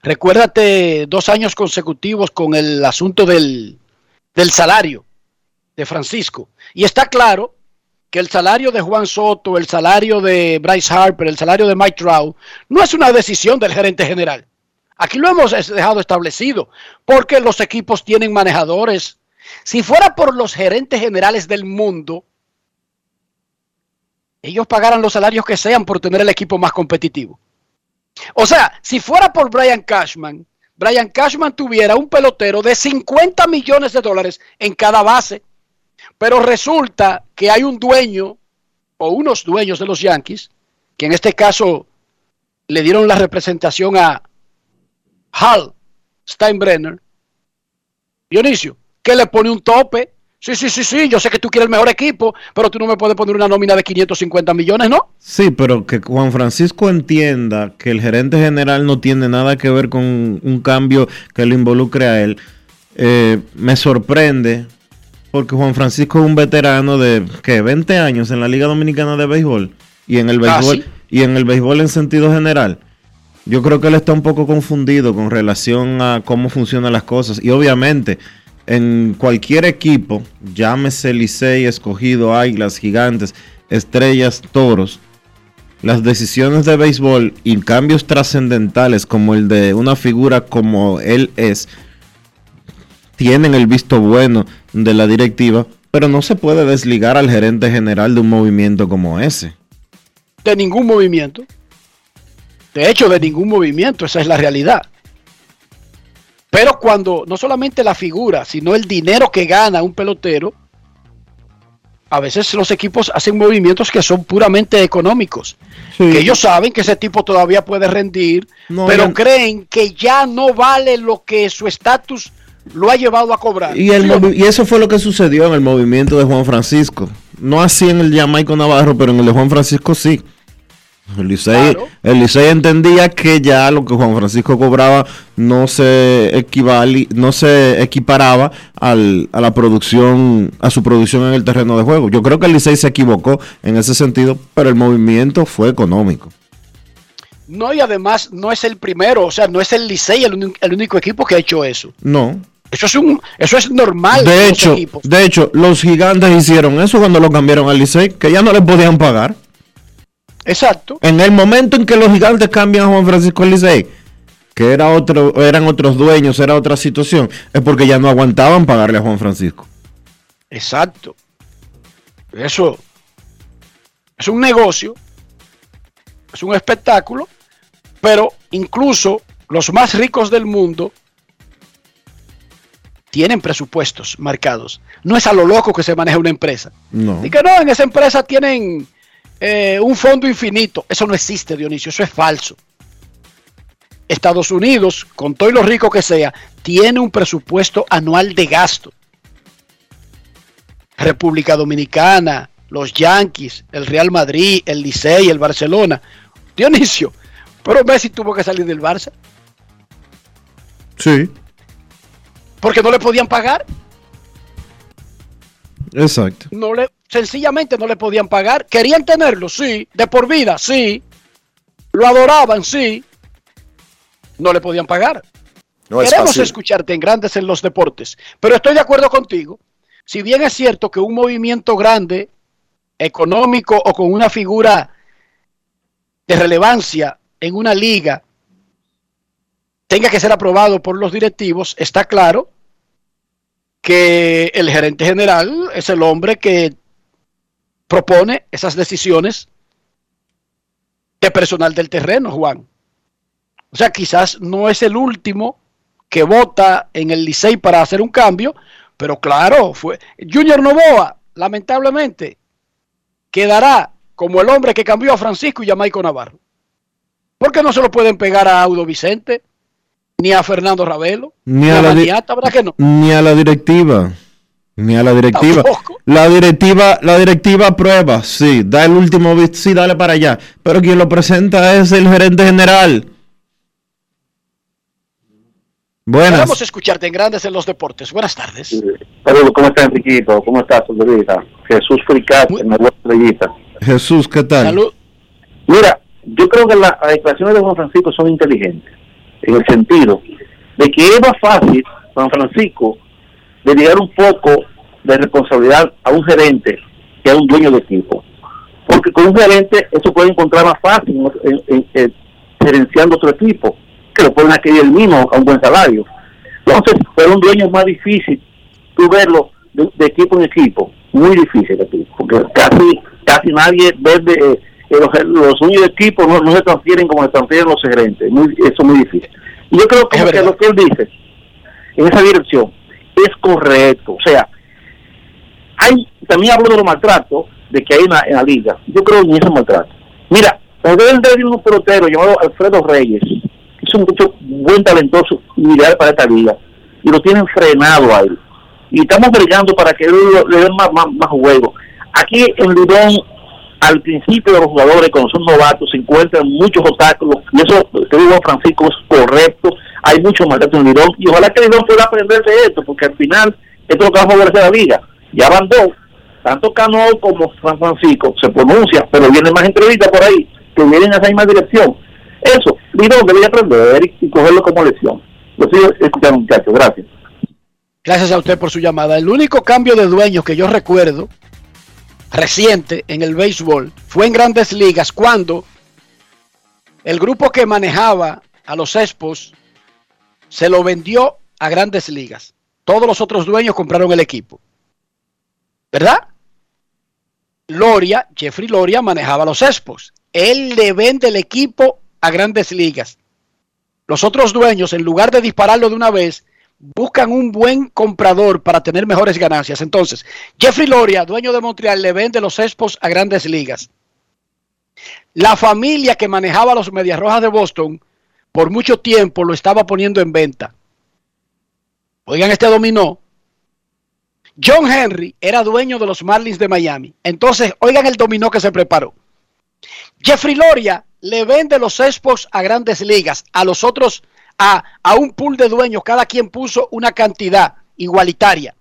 Recuérdate dos años consecutivos con el asunto del, del salario de Francisco. Y está claro que el salario de Juan Soto, el salario de Bryce Harper, el salario de Mike Trout, no es una decisión del gerente general. Aquí lo hemos dejado establecido, porque los equipos tienen manejadores. Si fuera por los gerentes generales del mundo, ellos pagaran los salarios que sean por tener el equipo más competitivo. O sea, si fuera por Brian Cashman, Brian Cashman tuviera un pelotero de 50 millones de dólares en cada base. Pero resulta que hay un dueño o unos dueños de los Yankees, que en este caso le dieron la representación a Hal Steinbrenner, Dionisio, que le pone un tope. Sí, sí, sí, sí, yo sé que tú quieres el mejor equipo, pero tú no me puedes poner una nómina de 550 millones, ¿no? Sí, pero que Juan Francisco entienda que el gerente general no tiene nada que ver con un cambio que lo involucre a él, eh, me sorprende porque Juan Francisco es un veterano de ¿qué? 20 años en la Liga Dominicana de Béisbol y en el Ah, béisbol ¿sí? y en el béisbol en sentido general. Yo creo que él está un poco confundido con relación a cómo funcionan las cosas y obviamente en cualquier equipo, llámese Licey, Escogido, Águilas, Gigantes, Estrellas, Toros, las decisiones de béisbol y cambios trascendentales como el de una figura como él es, tienen el visto bueno de la directiva, pero no se puede desligar al gerente general de un movimiento como ese. De ningún movimiento. De hecho, de ningún movimiento, esa es la realidad. Pero cuando no solamente la figura, sino el dinero que gana un pelotero, a veces los equipos hacen movimientos que son puramente económicos. Que ellos saben que ese tipo todavía puede rendir, No, pero creen que ya no vale lo que su estatus lo ha llevado a cobrar. Y, eso fue lo que sucedió en el movimiento de Juan Francisco. No así en el Jamaico Navarro, pero en el de Juan Francisco sí. El Licey, el Licey entendía que ya lo que Juan Francisco cobraba no se equivali- no se equiparaba al- a la producción, a su producción en el terreno de juego. Yo creo que el Licey se equivocó en ese sentido, pero el movimiento fue económico. No, y además no es el primero, o sea, no es el Licey el, único equipo que ha hecho eso. No. Eso es un, eso es normal. De hecho, de hecho, los gigantes hicieron eso cuando lo cambiaron al Licey, que ya no le podían pagar. Exacto. En el momento en que los gigantes cambian a Juan Francisco Licey, que era otro, eran otros dueños, era otra situación, es porque ya no aguantaban pagarle a Juan Francisco. Exacto. Eso es un negocio, es un espectáculo, pero incluso los más ricos del mundo tienen presupuestos marcados. No es a lo loco que se maneja una empresa. No. Y que no, en esa empresa tienen eh, un fondo infinito. Eso no existe, Dionisio, eso es falso. Estados Unidos, con todo y lo rico que sea, tiene un presupuesto anual de gasto. República Dominicana, los Yankees, el Real Madrid, el Licey, el Barcelona. Dionisio, pero Messi tuvo que salir del Barça Sí, porque no le podían pagar. exacto. No le, sencillamente no le podían pagar. Querían tenerlo, sí. De por vida, sí. Lo adoraban, sí. No le podían pagar. No Queremos fácil. escucharte en Grandes en los Deportes. Pero estoy de acuerdo contigo. Si bien es cierto que un movimiento grande, económico o con una figura de relevancia en una liga tenga que ser aprobado por los directivos, está claro que el gerente general es el hombre que propone esas decisiones de personal del terreno, Juan. O sea, quizás no es el último que vota en el Licey para hacer un cambio, pero claro, fue Junior Novoa, lamentablemente, quedará como el hombre que cambió a Francisco y a Maico Navarro. ¿Por qué no se lo pueden pegar a Audo Vicente? Ni a Fernando Ravelo, Ni a, la Maniata, ¿verdad que no? ni a la directiva. Ni a la directiva. La directiva, la directiva aprueba, sí, da el último visto, sí, dale para allá. Pero quien lo presenta es el gerente general. Buenas. Queremos escucharte en Grandes en los Deportes. Buenas tardes. Saludos, ¿cómo está Enriquito? ¿Cómo está Soldevita? Jesús Fricat, en la web estrellita. Jesús, ¿qué tal? Mira, yo creo que la- las declaraciones de Juan Francisco son inteligentes, en el sentido de que es más fácil, Juan Francisco, delegar un poco de responsabilidad a un gerente que a un dueño de equipo. Porque con un gerente eso puede encontrar más fácil en, en- en- gerenciando otro equipo, que lo pueden adquirir el mismo a un buen salario. Entonces, para un dueño es más difícil tú verlo de, de equipo en equipo, muy difícil aquí, porque casi casi nadie vende, eh, eh, los, los dueños de equipo no, no se transfieren como se transfieren los gerentes, muy, eso es muy difícil. Y yo creo que, que lo que él dice en esa dirección es correcto, o sea, hay también hablo de los maltratos de que hay en la, en la liga, yo creo en esos maltratos. Mira, deben de un pelotero llamado Alfredo Reyes, que es un mucho buen talentoso y ideal para esta liga, y lo tienen frenado a él. Y estamos brigando para que le den más, más, más juego. Aquí en Lidón, al principio los jugadores, cuando son novatos, se encuentran muchos obstáculos, y eso, te digo, Francisco, es correcto. Hay mucho maltrato en Lidón, y ojalá que Lidón pueda aprender de esto, porque al final, esto es lo que va a favorecer a la liga. Ya van dos, tanto Cano como San Francisco se pronuncia, pero vienen más entrevistas por ahí que vienen a esa misma dirección. Eso, Lidón debería aprender y cogerlo como lección. Lo sigo escuchando, muchachos, gracias. Gracias a usted por su llamada. El único cambio de dueños que yo recuerdo reciente en el béisbol fue en grandes ligas cuando el grupo que manejaba a los Expos se lo vendió a grandes ligas. Todos los otros dueños compraron el equipo. ¿Verdad? Loria, Jeffrey Loria manejaba los Expos. Él le vende el equipo a grandes ligas. Los otros dueños, en lugar de dispararlo de una vez, buscan un buen comprador para tener mejores ganancias. Entonces, Jeffrey Loria, dueño de Montreal, le vende los Expos a grandes ligas. La familia que manejaba los Medias Rojas de Boston por mucho tiempo lo estaba poniendo en venta. Oigan este dominó. John Henry era dueño de los Marlins de Miami. Entonces, oigan el dominó que se preparó. Jeffrey Loria le vende los Expos a grandes ligas, a los otros, a, a un pool de dueños, cada quien puso una cantidad igualitaria.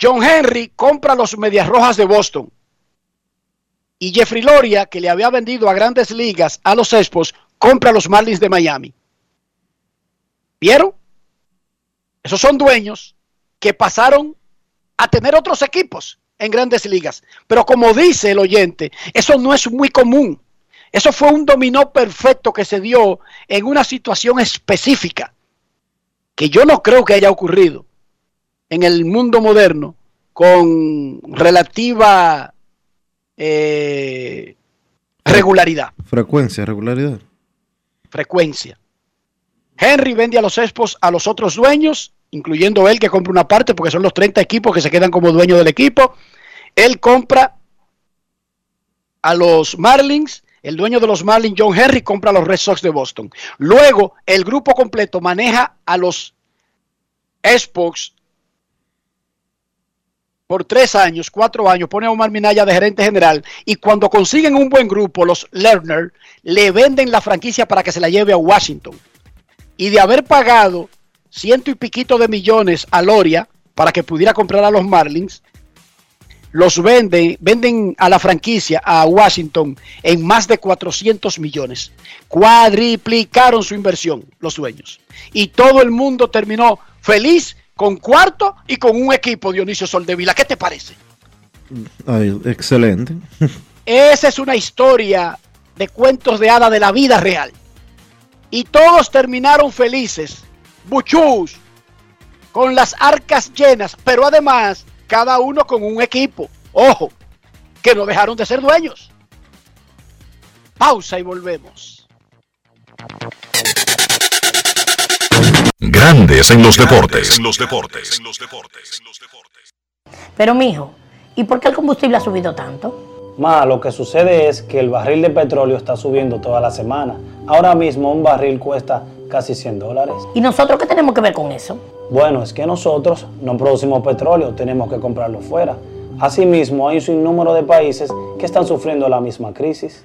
John Henry compra los Medias Rojas de Boston. Y Jeffrey Loria, que le había vendido a grandes ligas a los Expos, compra los Marlins de Miami. ¿Vieron? Esos son dueños que pasaron a tener otros equipos en grandes ligas. Pero como dice el oyente, eso no es muy común. Eso fue un dominó perfecto que se dio en una situación específica que yo no creo que haya ocurrido en el mundo moderno con relativa eh, regularidad, Frecuencia, regularidad. frecuencia. Henry vende a los Expos a los otros dueños, incluyendo él que compra una parte porque son los 30 equipos que se quedan como dueños del equipo. Él compra a los Marlins, el dueño de los Marlins, John Henry, compra a los Red Sox de Boston. Luego, el grupo completo maneja a los Expos por tres años, cuatro años, pone a Omar Minaya de gerente general y cuando consiguen un buen grupo, los Lerner le venden la franquicia para que se la lleve a Washington. Y de haber pagado ciento y piquito de millones a Loria para que pudiera comprar a los Marlins, los venden, venden a la franquicia a Washington en más de 400 millones. Cuadriplicaron su inversión los dueños. Y todo el mundo terminó feliz con cuarto y con un equipo, Dionisio Soldevila. ¿Qué te parece? Ay, excelente. Esa es una historia de cuentos de hada de la vida real. Y todos terminaron felices, buchús, con las arcas llenas, pero además cada uno con un equipo. Ojo, que no dejaron de ser dueños. Pausa y volvemos. Grandes en los deportes. los deportes. Pero mijo, ¿y por qué el combustible ha subido tanto? Ma, lo que sucede es que el barril de petróleo está subiendo toda la semana. Ahora mismo un barril cuesta casi 100 dólares. ¿Y nosotros qué tenemos que ver con eso? Bueno, es que nosotros no producimos petróleo, tenemos que comprarlo fuera. Asimismo, hay un sinnúmero de países que están sufriendo la misma crisis.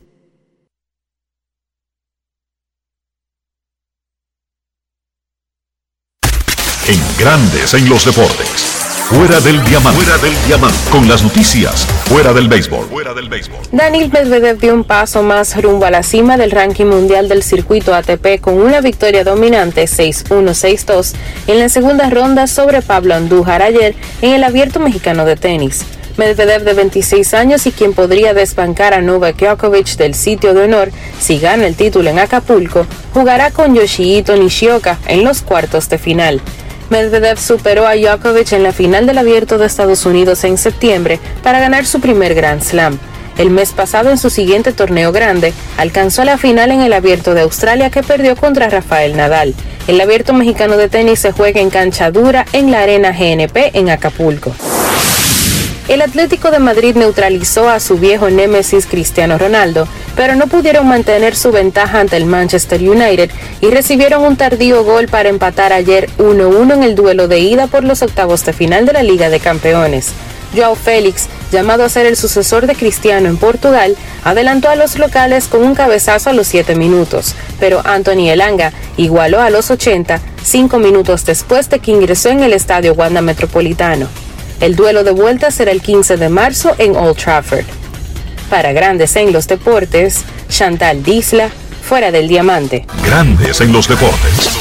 En Grandes en los Deportes. Fuera del diamante. Fuera del diamante. Con las noticias. Fuera del béisbol. Fuera del béisbol. Daniel Medvedev dio un paso más rumbo a la cima del ranking mundial del circuito ATP con una victoria dominante 6-1-6-2 en la segunda ronda sobre Pablo Andújar ayer en el Abierto Mexicano de Tenis. Medvedev de 26 años y quien podría desbancar a Novak Djokovic del sitio de honor si gana el título en Acapulco, jugará con Yoshihito Nishioka en los cuartos de final. Medvedev superó a Djokovic en la final del Abierto de Estados Unidos en septiembre para ganar su primer Grand Slam. El mes pasado, en su siguiente torneo grande, alcanzó la final en el Abierto de Australia que perdió contra Rafael Nadal. El Abierto Mexicano de Tenis se juega en cancha dura en la Arena GNP en Acapulco. El Atlético de Madrid neutralizó a su viejo némesis Cristiano Ronaldo, pero no pudieron mantener su ventaja ante el Manchester United y recibieron un tardío gol para empatar ayer 1-1 en el duelo de ida por los octavos de final de la Liga de Campeones. Joao Félix, llamado a ser el sucesor de Cristiano en Portugal, adelantó a los locales con un cabezazo a los 7 minutos, pero Anthony Elanga igualó a los 80, 5 minutos después de que ingresó en el estadio Wanda Metropolitano. El duelo de vuelta será el 15 de marzo en Old Trafford. Para Grandes en los Deportes, Chantal Disla, fuera del diamante. Grandes en los deportes.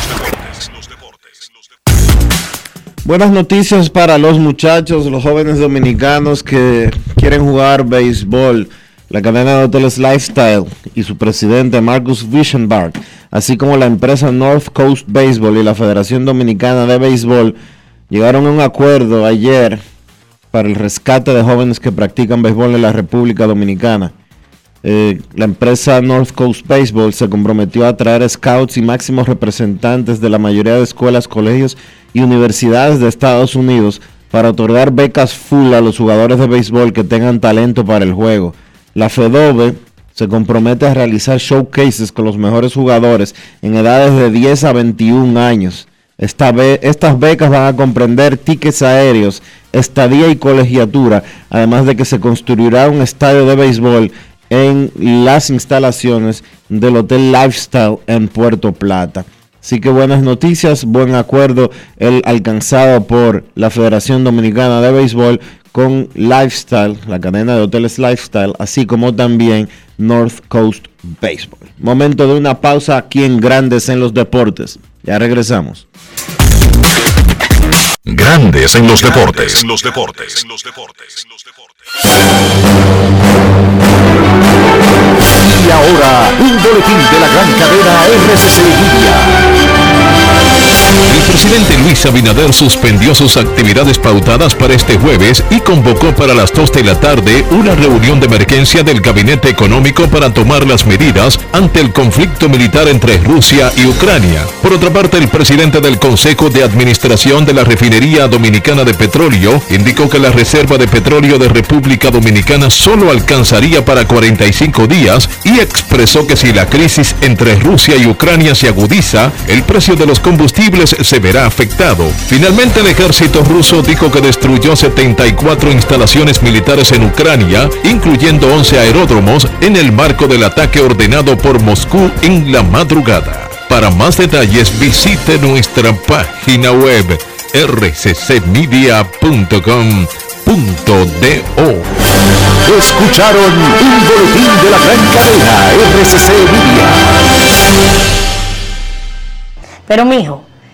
Buenas noticias para los muchachos, los jóvenes dominicanos que quieren jugar béisbol. La cadena de hoteles Lifestyle y su presidente Marcus Visionberg, así como la empresa North Coast Baseball y la Federación Dominicana de Béisbol, llegaron a un acuerdo ayer para el rescate de jóvenes que practican béisbol en la República Dominicana. Eh, la empresa North Coast Baseball se comprometió a traer scouts y máximos representantes de la mayoría de escuelas, colegios y universidades de Estados Unidos para otorgar becas full a los jugadores de béisbol que tengan talento para el juego. La FEDOBE se compromete a realizar showcases con los mejores jugadores en edades de 10 a 21 años. Esta estas becas van a comprender tickets aéreos, estadía y colegiatura, además de que se construirá un estadio de béisbol en las instalaciones del Hotel Lifestyle en Puerto Plata. Así que buenas noticias, buen acuerdo el alcanzado por la Federación Dominicana de Béisbol con Lifestyle, la cadena de hoteles Lifestyle, así como también North Coast Baseball. Momento de una pausa aquí en Grandes en los Deportes. Ya regresamos. Grandes en los deportes. En los deportes. Y ahora, un boletín de la gran cadena RCC Libia. El presidente Luis Abinader suspendió sus actividades pautadas para este jueves y convocó para las 2 de la tarde una reunión de emergencia del Gabinete Económico para tomar las medidas ante el conflicto militar entre Rusia y Ucrania. Por otra parte, el presidente del Consejo de Administración de la Refinería Dominicana de Petróleo indicó que la reserva de petróleo de República Dominicana solo alcanzaría para 45 días y expresó que si la crisis entre Rusia y Ucrania se agudiza, el precio de los combustibles se verá afectado. Finalmente, el ejército ruso dijo que destruyó 74 instalaciones militares en Ucrania, incluyendo 11 aeródromos, en el marco del ataque ordenado por Moscú en la madrugada. Para más detalles, visite nuestra página web rccmedia.com.do. Escucharon un boletín de la gran cadena RCC Libia. Pero mijo,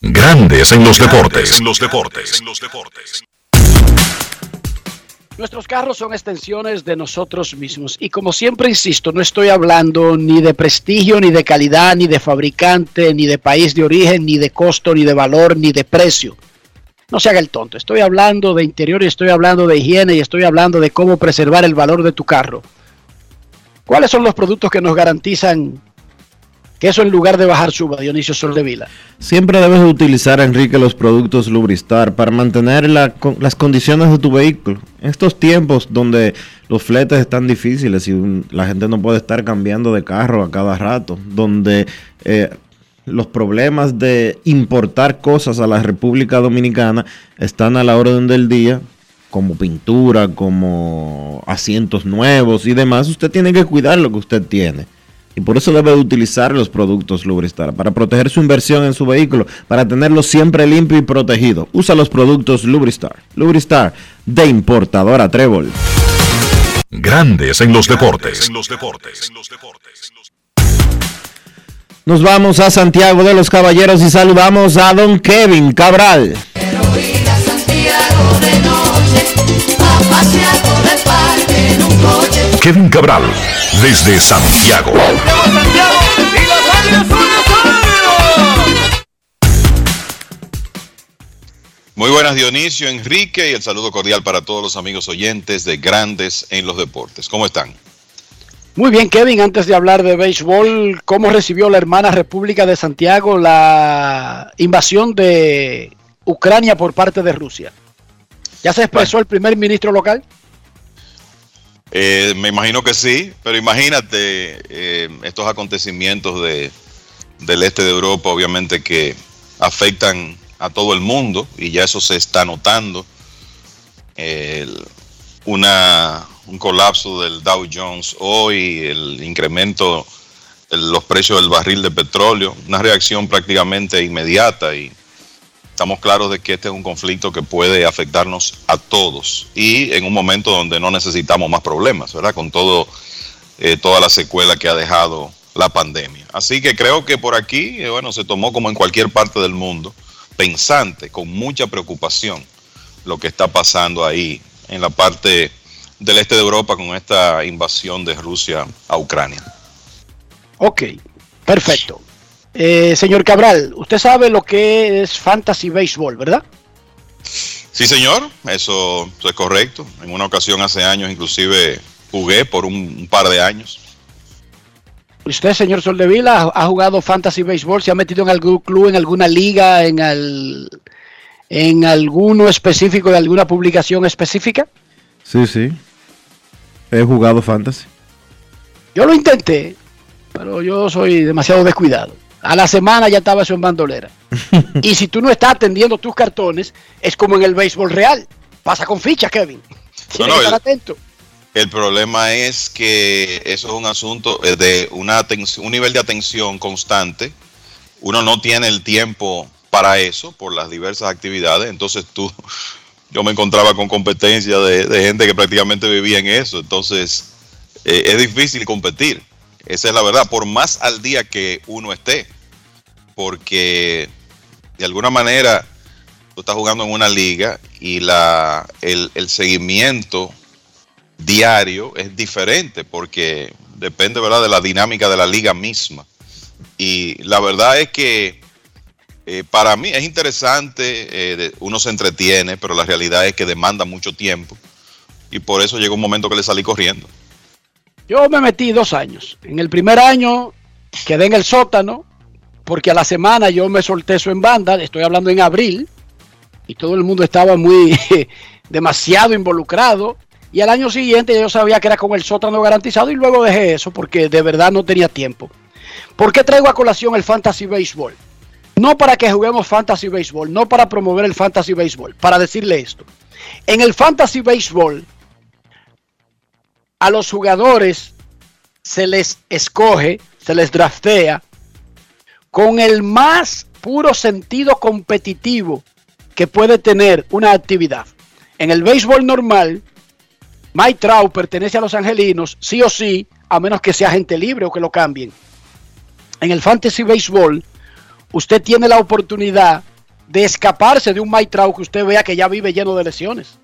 Grandes en los deportes. los deportes. Nuestros carros son extensiones de nosotros mismos y como siempre insisto, no estoy hablando ni de prestigio, ni de calidad, ni de fabricante, ni de país de origen, ni de costo, ni de valor, ni de precio. No se haga el tonto, estoy hablando de interior y estoy hablando de higiene y estoy hablando de cómo preservar el valor de tu carro. ¿Cuáles son los productos que nos garantizan que eso en lugar de bajar suba, Dionisio Soldevila? Siempre debes de utilizar, Enrique, los productos Lubristar para mantener las condiciones de tu vehículo. En estos tiempos donde los fletes están difíciles y la gente no puede estar cambiando de carro a cada rato, donde eh, los problemas de importar cosas a la República Dominicana están a la orden del día, como pintura, como asientos nuevos y demás, usted tiene que cuidar lo que usted tiene. Y por eso debe de utilizar los productos Lubristar, para proteger su inversión en su vehículo, para tenerlo siempre limpio y protegido. Usa los productos Lubristar. Lubristar, de importadora Trébol. Grandes en los deportes. Nos vamos a Santiago de los Caballeros y saludamos a don Kevin Cabral. Santiago de noche, a pasear por el parque en un coche. Kevin Cabral, desde Santiago. Muy buenas Dionisio, Enrique y el saludo cordial para todos los amigos oyentes de Grandes en los Deportes. ¿Cómo están? Muy bien, Kevin, antes de hablar de béisbol, ¿cómo recibió la hermana República de Santiago la invasión de Ucrania por parte de Rusia? ¿Ya se expresó el primer ministro local? Eh, me imagino que sí, pero imagínate eh, estos acontecimientos de, del este de Europa, obviamente que afectan a todo el mundo y ya eso se está notando. una, un colapso del Dow Jones hoy, el incremento de los precios del barril de petróleo, una reacción prácticamente inmediata y estamos claros de que este es un conflicto que puede afectarnos a todos y en un momento donde no necesitamos más problemas, ¿verdad? Con todo, eh, toda la secuela que ha dejado la pandemia. Así que creo que por aquí, eh, bueno, se tomó como en cualquier parte del mundo, pensante, con mucha preocupación, lo que está pasando ahí en la parte del este de Europa con esta invasión de Rusia a Ucrania. Ok, perfecto. Eh, señor Cabral, usted sabe lo que es fantasy baseball, ¿verdad? Sí, señor, eso, eso es correcto. En una ocasión hace años inclusive jugué por un, un par de años. ¿Usted, señor Soldevila, ha, ha jugado fantasy baseball? ¿Se ha metido en algún club, en alguna liga, en, al- en alguno específico, de alguna publicación específica? Sí, sí. He jugado fantasy. Yo lo intenté, pero yo soy demasiado descuidado. A la semana ya estaba eso en bandolera. y si tú no estás atendiendo tus cartones, es como en el béisbol real. Pasa con ficha, Kevin. Tienes no, que estar el- atento. El problema es que eso es un asunto eh, de una atención- un nivel de atención constante. Uno no tiene el tiempo para eso por las diversas actividades. Entonces tú, yo me encontraba con competencia de, de gente que prácticamente vivía en eso. Entonces eh, es difícil competir. Esa es la verdad. Por más al día que uno esté, porque de alguna manera tú estás jugando en una liga y la el, seguimiento diario es diferente porque depende ¿verdad? de la dinámica de la liga misma. Y la verdad es que eh, para mí es interesante, eh, uno se entretiene, pero la realidad es que demanda mucho tiempo y por eso llegó un momento que le salí corriendo. Yo me metí dos años. En el primer año quedé en el sótano, porque a la semana yo me solté eso en banda, estoy hablando en abril, y todo el mundo estaba muy demasiado involucrado. Y al año siguiente yo sabía que era como el sótano garantizado y luego dejé eso porque de verdad no tenía tiempo. ¿Por qué traigo a colación el fantasy baseball? No para que juguemos fantasy baseball, no para promover el fantasy baseball, para decirle esto. En el fantasy baseball, a los jugadores se les escoge, se les draftea con el más puro sentido competitivo que puede tener una actividad. En el béisbol normal, Mike Trout pertenece a los angelinos, sí o sí, a menos que sea gente libre o que lo cambien. En el fantasy baseball, usted tiene la oportunidad de escaparse de un Mike Trout que usted vea que ya vive lleno de lesiones.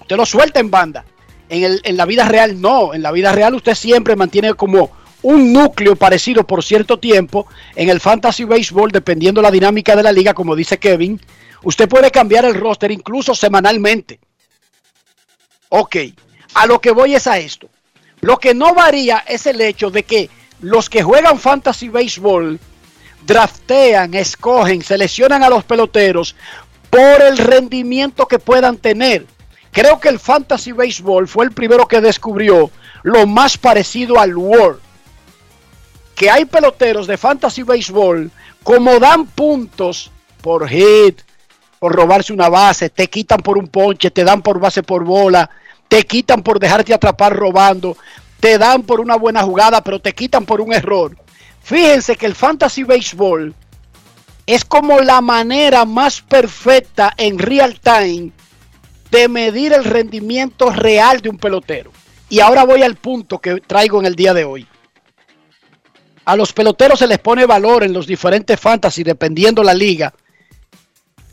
Usted lo suelta en banda. En, el- en la vida real no. En la vida real usted siempre mantiene como un núcleo parecido por cierto tiempo. En el fantasy baseball, dependiendo la dinámica de la liga, como dice Kevin, usted puede cambiar el roster incluso semanalmente. Ok, a lo que voy es a esto. Lo que no varía es el hecho de que los que juegan fantasy baseball draftean, escogen, seleccionan a los peloteros por el rendimiento que puedan tener. Creo que el fantasy baseball fue el primero que descubrió lo más parecido al World. Que hay peloteros de fantasy baseball como dan puntos por hit, por robarse una base, te quitan por un ponche, te dan por base por bola, te quitan por dejarte atrapar robando, te dan por una buena jugada, pero te quitan por un error. Fíjense que el fantasy baseball es como la manera más perfecta en real time de medir el rendimiento real de un pelotero. Y ahora voy al punto que traigo en el día de hoy. A los peloteros se les pone valor en los diferentes fantasy dependiendo la liga.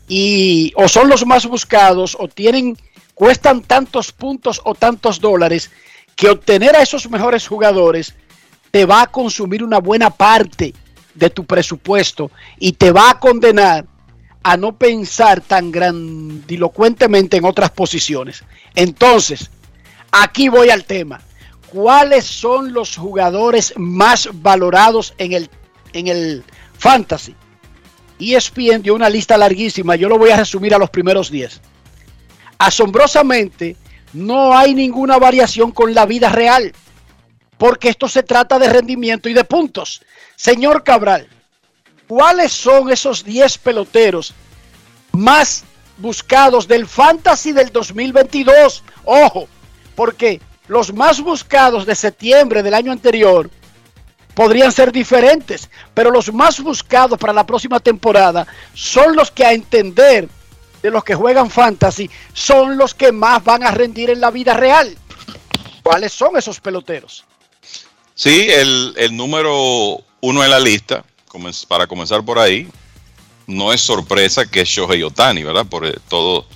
Y o son los más buscados o tienen cuestan tantos puntos o tantos dólares que obtener a esos mejores jugadores te va a consumir una buena parte de tu presupuesto y te va a condenar a no pensar tan grandilocuentemente en otras posiciones. Entonces, aquí voy al tema. ¿Cuáles son los jugadores más valorados en el, en el fantasy? ESPN dio una lista larguísima, yo lo voy a resumir a los primeros 10. Asombrosamente, no hay ninguna variación con la vida real, porque esto se trata de rendimiento y de puntos. Señor Cabral, ¿cuáles son esos 10 peloteros más buscados del Fantasy del 2022. Ojo, porque los más buscados de septiembre del año anterior podrían ser diferentes, pero los más buscados para la próxima temporada son los que a entender de los que juegan fantasy son los que más van a rendir en la vida real. ¿Cuáles son esos peloteros? Sí, el, el número uno en la lista, para comenzar por ahí, no es sorpresa que es Shohei Otani, ¿verdad? Por eh, todo,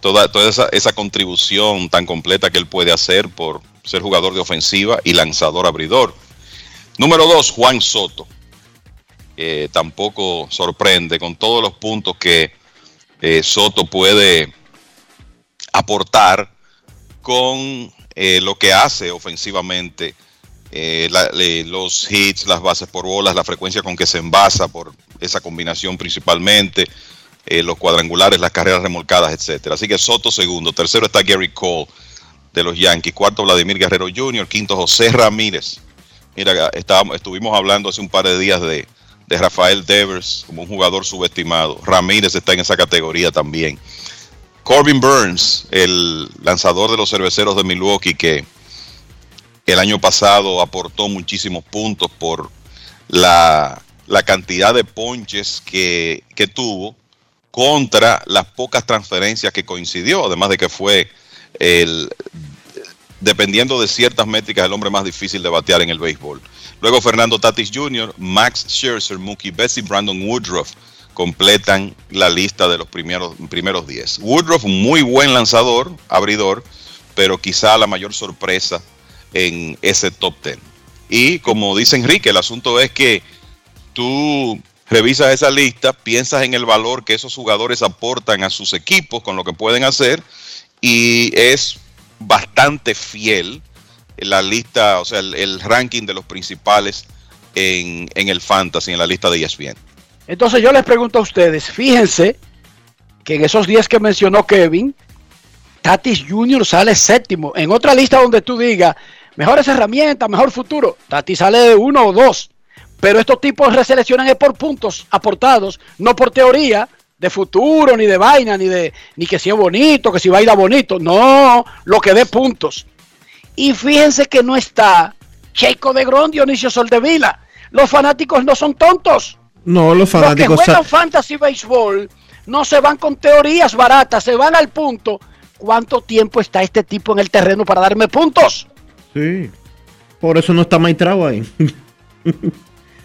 toda, toda esa, contribución tan completa que él puede hacer por ser jugador de ofensiva y lanzador abridor. Número dos, Juan Soto. Eh, tampoco sorprende con todos los puntos que eh, Soto puede aportar con lo que hace ofensivamente, eh, los hits, las bases por bolas, la frecuencia con que se envasa por esa combinación principalmente, eh, los cuadrangulares, las carreras remolcadas, etcétera. Así que Soto segundo, tercero está Gary Cole de los Yankees, cuarto Vladimir Guerrero Jr., quinto José Ramírez. Mira, estábamos, estuvimos hablando hace un par de días de, de Rafael Devers como un jugador subestimado. Ramírez está en esa categoría también. Corbin Burns, el lanzador de los cerveceros de Milwaukee, que el año pasado aportó muchísimos puntos por la, cantidad de ponches que, tuvo contra las pocas transferencias que coincidió, además de que fue el, dependiendo de ciertas métricas, el hombre más difícil de batear en el béisbol. Luego Fernando Tatis Jr., Max Scherzer, Mookie Betts y Brandon Woodruff completan la lista de los primeros primeros 10. Woodruff, muy buen lanzador, abridor, pero quizá la mayor sorpresa en ese top 10. Y como dice Enrique, el asunto es que tú revisas esa lista, piensas en el valor que esos jugadores aportan a sus equipos con lo que pueden hacer y es bastante fiel la lista, o sea, el, ranking de los principales en, en el fantasy, en la lista de ESPN. Entonces yo les pregunto a ustedes, fíjense que en esos días que mencionó Kevin, Tatis Jr. sale séptimo. En otra lista donde tú digas, mejores herramientas, mejor futuro, Tatis sale de uno o dos. Pero estos tipos reseleccionan es por puntos aportados, no por teoría de futuro, ni de vaina, ni de ni que sea bonito, que si baila bonito. No, lo que dé puntos. Y fíjense que no está Checo de Grón, Dionisio Soldevila. Los fanáticos no son tontos. No, los Los que fanáticos. juegan fantasy baseball no se van con teorías baratas, se van al punto. ¿Cuánto tiempo está este tipo en el terreno para darme puntos? Sí. Por eso no está Maitrao ahí.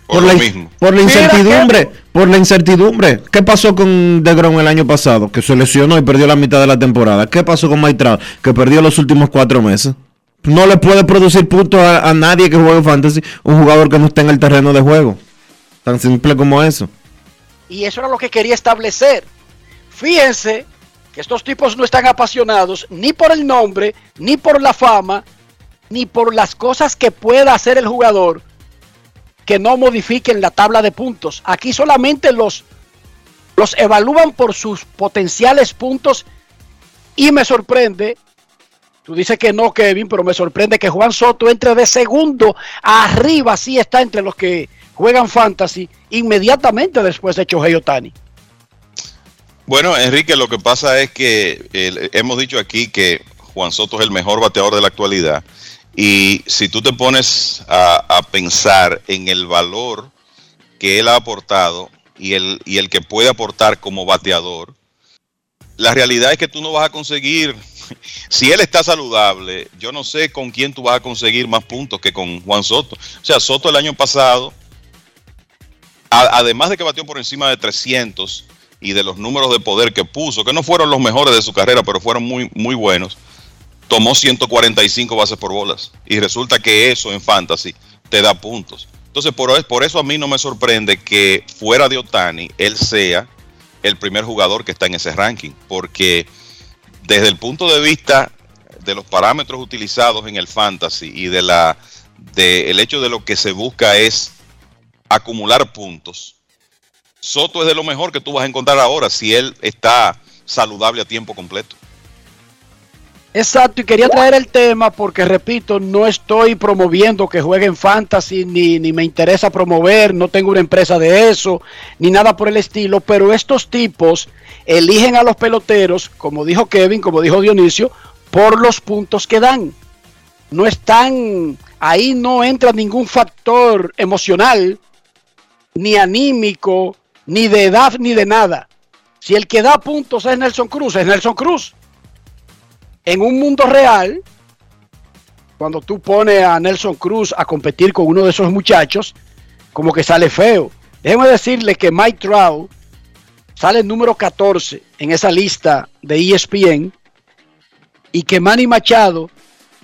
Por la, lo in- mismo. por la Mira, incertidumbre, por la incertidumbre. ¿Qué pasó con DeGrom el año pasado? Que se lesionó y perdió la mitad de la temporada. ¿Qué pasó con Maitrao? Que perdió los últimos cuatro meses. No le puede producir puntos a, a nadie que juegue fantasy un jugador que no esté en el terreno de juego. Tan simple como eso. Y eso era lo que quería establecer. Fíjense que estos tipos no están apasionados ni por el nombre, ni por la fama, ni por las cosas que pueda hacer el jugador que no modifiquen la tabla de puntos. Aquí solamente los, los evalúan por sus potenciales puntos y me sorprende, tú dices que no Kevin, pero me sorprende que Juan Soto entre de segundo arriba, sí está entre los que juegan fantasy inmediatamente después de Chohei Otani. Bueno, Enrique, lo que pasa es que eh, hemos dicho aquí que Juan Soto es el mejor bateador de la actualidad. Y si tú te pones a, pensar en el valor que él ha aportado y el, y el que puede aportar como bateador, la realidad es que tú no vas a conseguir, si él está saludable, yo no sé con quién tú vas a conseguir más puntos que con Juan Soto. O sea, Soto el año pasado, además de que batió por encima de 300 y de los números de poder que puso, que no fueron los mejores de su carrera, pero fueron muy, muy buenos, tomó 145 bases por bolas. Y resulta que eso en fantasy te da puntos. Entonces, por, por eso a mí no me sorprende que fuera de Otani, él sea el primer jugador que está en ese ranking. Porque desde el punto de vista de los parámetros utilizados en el fantasy y de la de el hecho de lo que se busca es acumular puntos. Soto es de lo mejor que tú vas a encontrar ahora si él está saludable a tiempo completo. Exacto, y quería traer el tema porque, repito, no estoy promoviendo que jueguen fantasy, ni, ni me interesa promover, no tengo una empresa de eso, ni nada por el estilo, pero estos tipos eligen a los peloteros, como dijo Kevin, como dijo Dionisio, por los puntos que dan. No están, ahí no entra ningún factor emocional, ni anímico, ni de edad, ni de nada. Si el que da puntos es Nelson Cruz, es Nelson Cruz. En un mundo real, cuando tú pones a Nelson Cruz a competir con uno de esos muchachos, como que sale feo. Déjeme decirle que Mike Trout sale número 14 en esa lista de ESPN y que Manny Machado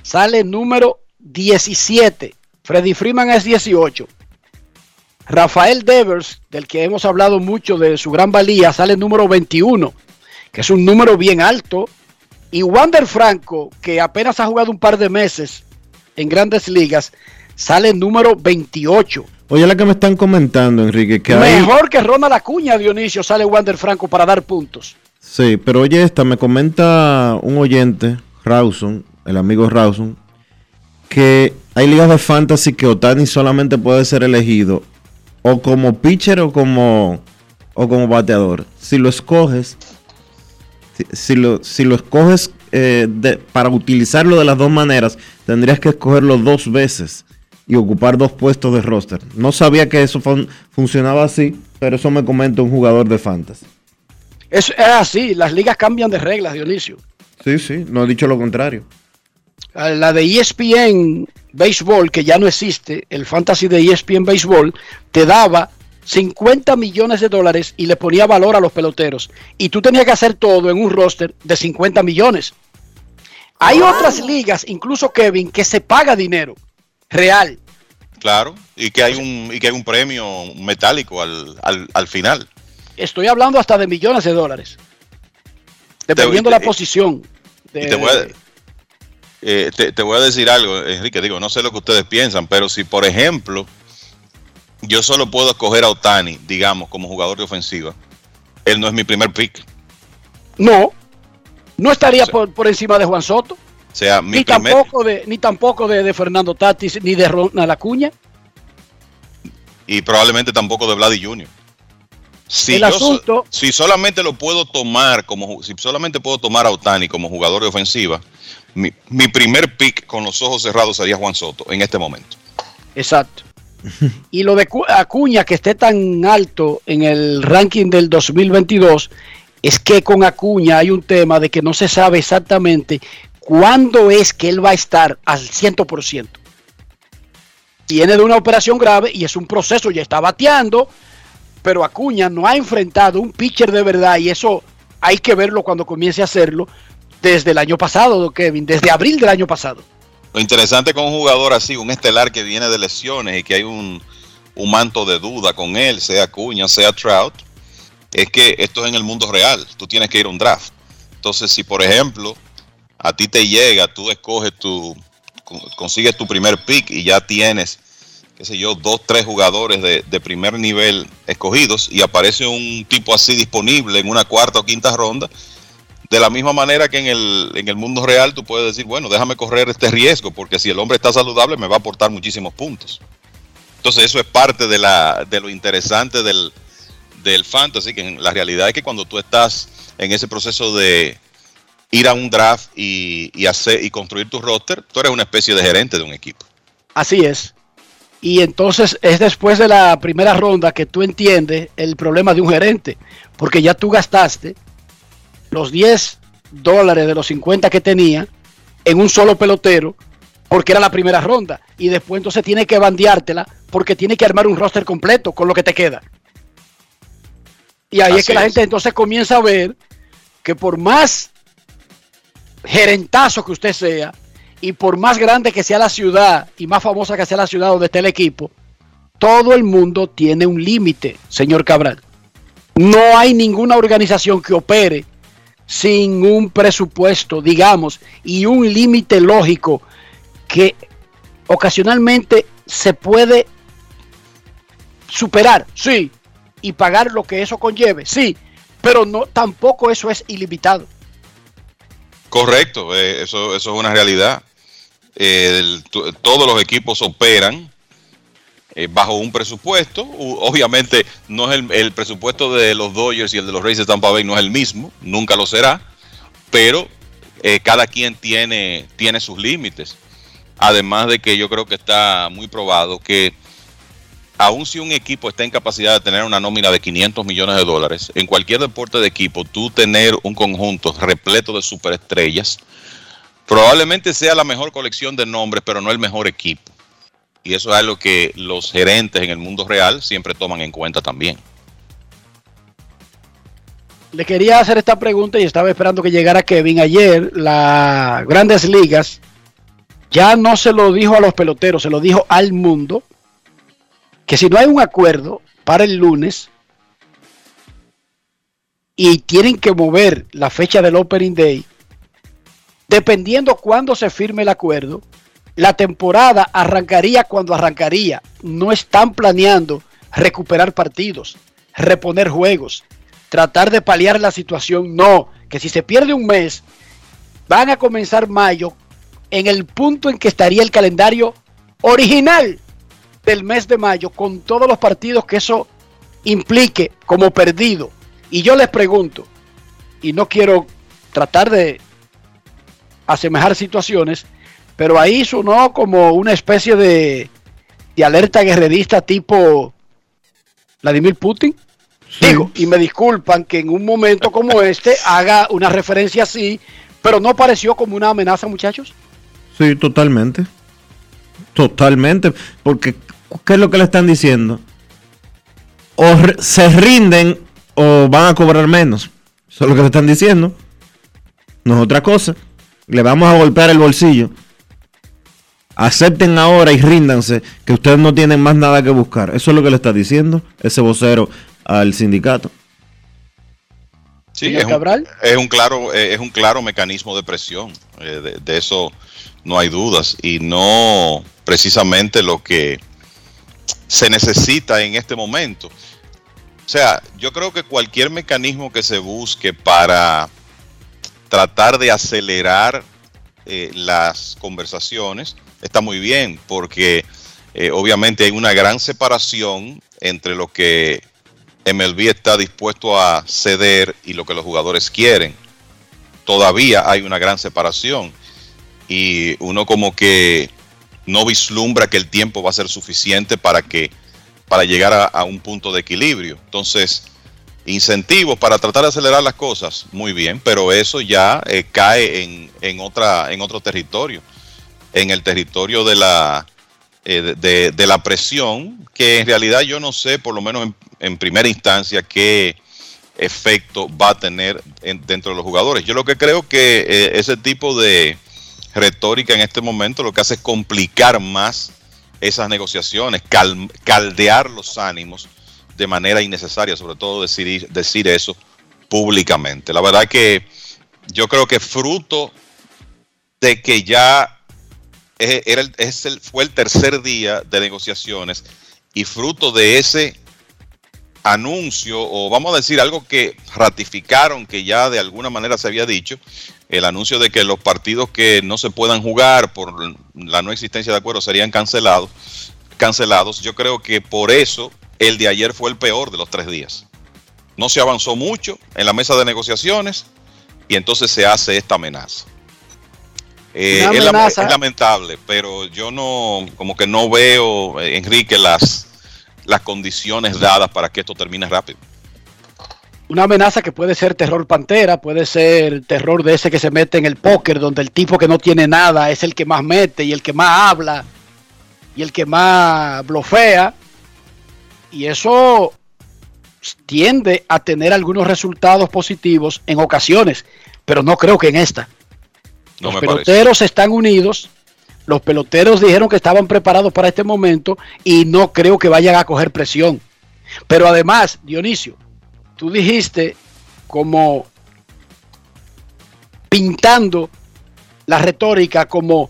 sale número 17. Freddy Freeman es 18. Rafael Devers, del que hemos hablado mucho de su gran valía, sale número 21, que es un número bien alto. Y Wander Franco, que apenas ha jugado un par de meses en grandes ligas, sale número 28. Oye, la que me están comentando, Enrique, que Mejor que Ronald Acuña, Dionisio, sale Wander Franco para dar puntos. Sí, pero oye, esta me comenta un oyente, Rawson, el amigo Rawson, que hay ligas de fantasy que Otani solamente puede ser elegido o como pitcher o como, o como bateador. Si lo escoges, si, si lo, si lo escoges eh, de- para utilizarlo de las dos maneras, tendrías que escogerlo dos veces y ocupar dos puestos de roster. No sabía que eso fun- funcionaba así, pero eso me comenta un jugador de fantasy. Es, es así, las ligas cambian de reglas, Dionisio. Sí, sí, no he dicho lo contrario. A La de ESPN Baseball, que ya no existe, el fantasy de ESPN Baseball, te daba 50 millones de dólares y le ponía valor a los peloteros. Y tú tenías que hacer todo en un roster de 50 millones. Hay otras ligas, incluso Kevin, que se paga dinero real. Claro, y que hay un, y que hay un premio metálico al, al, al final. Estoy hablando hasta de millones de dólares. Dependiendo de la posición. de- Y te voy, a, eh, te, te voy a decir algo, Enrique, digo, no sé lo que ustedes piensan, pero si por ejemplo yo solo puedo escoger a Otani, digamos, como jugador de ofensiva, él no es mi primer pick. No, no estaría por, por encima de Juan Soto. O sea, mi Ni primer, tampoco, de, ni tampoco de, de Fernando Tatis, ni de Ronald Acuña. y probablemente tampoco de Vladi Jr. Si, El yo asunto- si solamente lo puedo tomar como si solamente puedo tomar a Otani como jugador de ofensiva, mi, mi primer pick con los ojos cerrados sería Juan Soto en este momento. Exacto. Y lo de Cu- Acuña, que esté tan alto en el ranking del 2022, es que con Acuña hay un tema de que no se sabe exactamente cuándo es que él va a estar al 100%. Viene de una operación grave y es un proceso, ya está bateando, pero Acuña no ha enfrentado un pitcher de verdad y eso hay que verlo cuando comience a hacerlo desde el año pasado, Kevin, desde abril del año pasado. Lo interesante con un jugador así, un estelar que viene de lesiones y que hay un, un manto de duda con él, sea Cuña, sea Trout, es que esto es en el mundo real. Tú tienes que ir a un draft. Entonces, si por ejemplo a ti te llega, tú escoges tu, con- consigues tu primer pick y ya tienes, qué sé yo, dos, tres jugadores de, de primer nivel escogidos y aparece un tipo así disponible en una cuarta o quinta ronda, de la misma manera que en el, en el mundo real tú puedes decir, bueno, déjame correr este riesgo, porque si el hombre está saludable me va a aportar muchísimos puntos. Entonces eso es parte de, la, de lo interesante del, del fantasy, que la realidad es que cuando tú estás en ese proceso de ir a un draft y, y hacer y construir tu roster, tú eres una especie de gerente de un equipo. Así es. Y entonces es después de la primera ronda que tú entiendes el problema de un gerente, porque ya tú gastaste los 10 dólares de los 50 que tenía en un solo pelotero, porque era la primera ronda, y después entonces tiene que bandeártela porque tiene que armar un roster completo con lo que te queda. Y ahí es que la es. gente entonces comienza a ver que por más gerentazo que usted sea, y por más grande que sea la ciudad y más famosa que sea la ciudad donde esté el equipo, todo el mundo tiene un límite, señor Cabral. No hay ninguna organización que opere sin un presupuesto, digamos, y un límite lógico que ocasionalmente se puede superar, sí, y pagar lo que eso conlleve, sí, pero no tampoco eso es ilimitado. Correcto, eh, eso, eso es una realidad. Eh, todos los equipos operan eh, bajo un presupuesto. Obviamente no es el, el presupuesto de los Dodgers y el de los Rays de Tampa Bay no es el mismo, nunca lo será, pero eh, cada quien tiene, tiene sus límites. Además de que yo creo que está muy probado que aun si un equipo está en capacidad de tener una nómina de 500 millones de dólares, en cualquier deporte de equipo, tú tener un conjunto repleto de superestrellas, probablemente sea la mejor colección de nombres, pero no el mejor equipo. Y eso es algo que los gerentes en el mundo real siempre toman en cuenta también. Le quería hacer esta pregunta y estaba esperando que llegara Kevin. Ayer, las grandes ligas ya no se lo dijo a los peloteros, se lo dijo al mundo, que si no hay un acuerdo para el lunes y tienen que mover la fecha del Opening Day, dependiendo cuándo se firme el acuerdo, la temporada arrancaría cuando arrancaría. No están planeando recuperar partidos, reponer juegos, tratar de paliar la situación. No, que si se pierde un mes, van a comenzar mayo en el punto en que estaría el calendario original del mes de mayo, con todos los partidos que eso implique como perdido. Y yo les pregunto, y no quiero tratar de asemejar situaciones, pero ahí sonó como una especie de, de alerta guerrerista tipo Vladimir Putin. Digo, y me disculpan que en un momento como este haga una referencia así, pero no pareció como una amenaza, muchachos. Sí, totalmente. Totalmente. Porque, ¿qué es lo que le están diciendo? O se rinden o van a cobrar menos. Eso es lo que le están diciendo. No es otra cosa. Le vamos a golpear el bolsillo. Acepten ahora y ríndanse que ustedes no tienen más nada que buscar. Eso es lo que le está diciendo ese vocero al sindicato. Sí, es un, Cabral. es un claro, eh, es un claro mecanismo de presión. eh, de, de eso no hay dudas. Y no precisamente lo que se necesita en este momento. O sea, yo creo que cualquier mecanismo que se busque para tratar de acelerar eh, las conversaciones está muy bien, porque eh, obviamente hay una gran separación entre lo que MLB está dispuesto a ceder y lo que los jugadores quieren. Todavía hay una gran separación y uno como que no vislumbra que el tiempo va a ser suficiente para que para llegar a, un punto de equilibrio. Entonces, incentivos para tratar de acelerar las cosas, muy bien, pero eso ya eh, cae en, en otra en otro territorio, en el territorio de la eh, de- la presión, que en realidad yo no sé, por lo menos en, primera instancia, qué efecto va a tener en- dentro de los jugadores. Yo lo que creo que eh, ese tipo de retórica en este momento lo que hace es complicar más esas negociaciones, cal- caldear los ánimos de manera innecesaria, sobre todo decir, decir eso públicamente. La verdad que yo creo que fruto de que ya era fue el tercer día de negociaciones y fruto de ese anuncio, o vamos a decir algo que ratificaron que ya de alguna manera se había dicho, el anuncio de que los partidos que no se puedan jugar por la no existencia de acuerdo serían cancelados, cancelados. Yo creo que por eso el de ayer fue el peor de los tres días. No se avanzó mucho en la mesa de negociaciones y entonces se hace esta amenaza. Eh, es lamentable, pero yo no, como que no veo, eh, Enrique, las, las condiciones dadas para que esto termine rápido. Una amenaza que puede ser terror pantera, puede ser terror de ese que se mete en el póker, donde el tipo que no tiene nada es el que más mete y el que más habla y el que más blofea. Y eso tiende a tener algunos resultados positivos en ocasiones, pero no creo que en esta. No los parece. peloteros están unidos, los peloteros dijeron que estaban preparados para este momento y no creo que vayan a coger presión. Pero además, Dionisio, tú dijiste como pintando la retórica como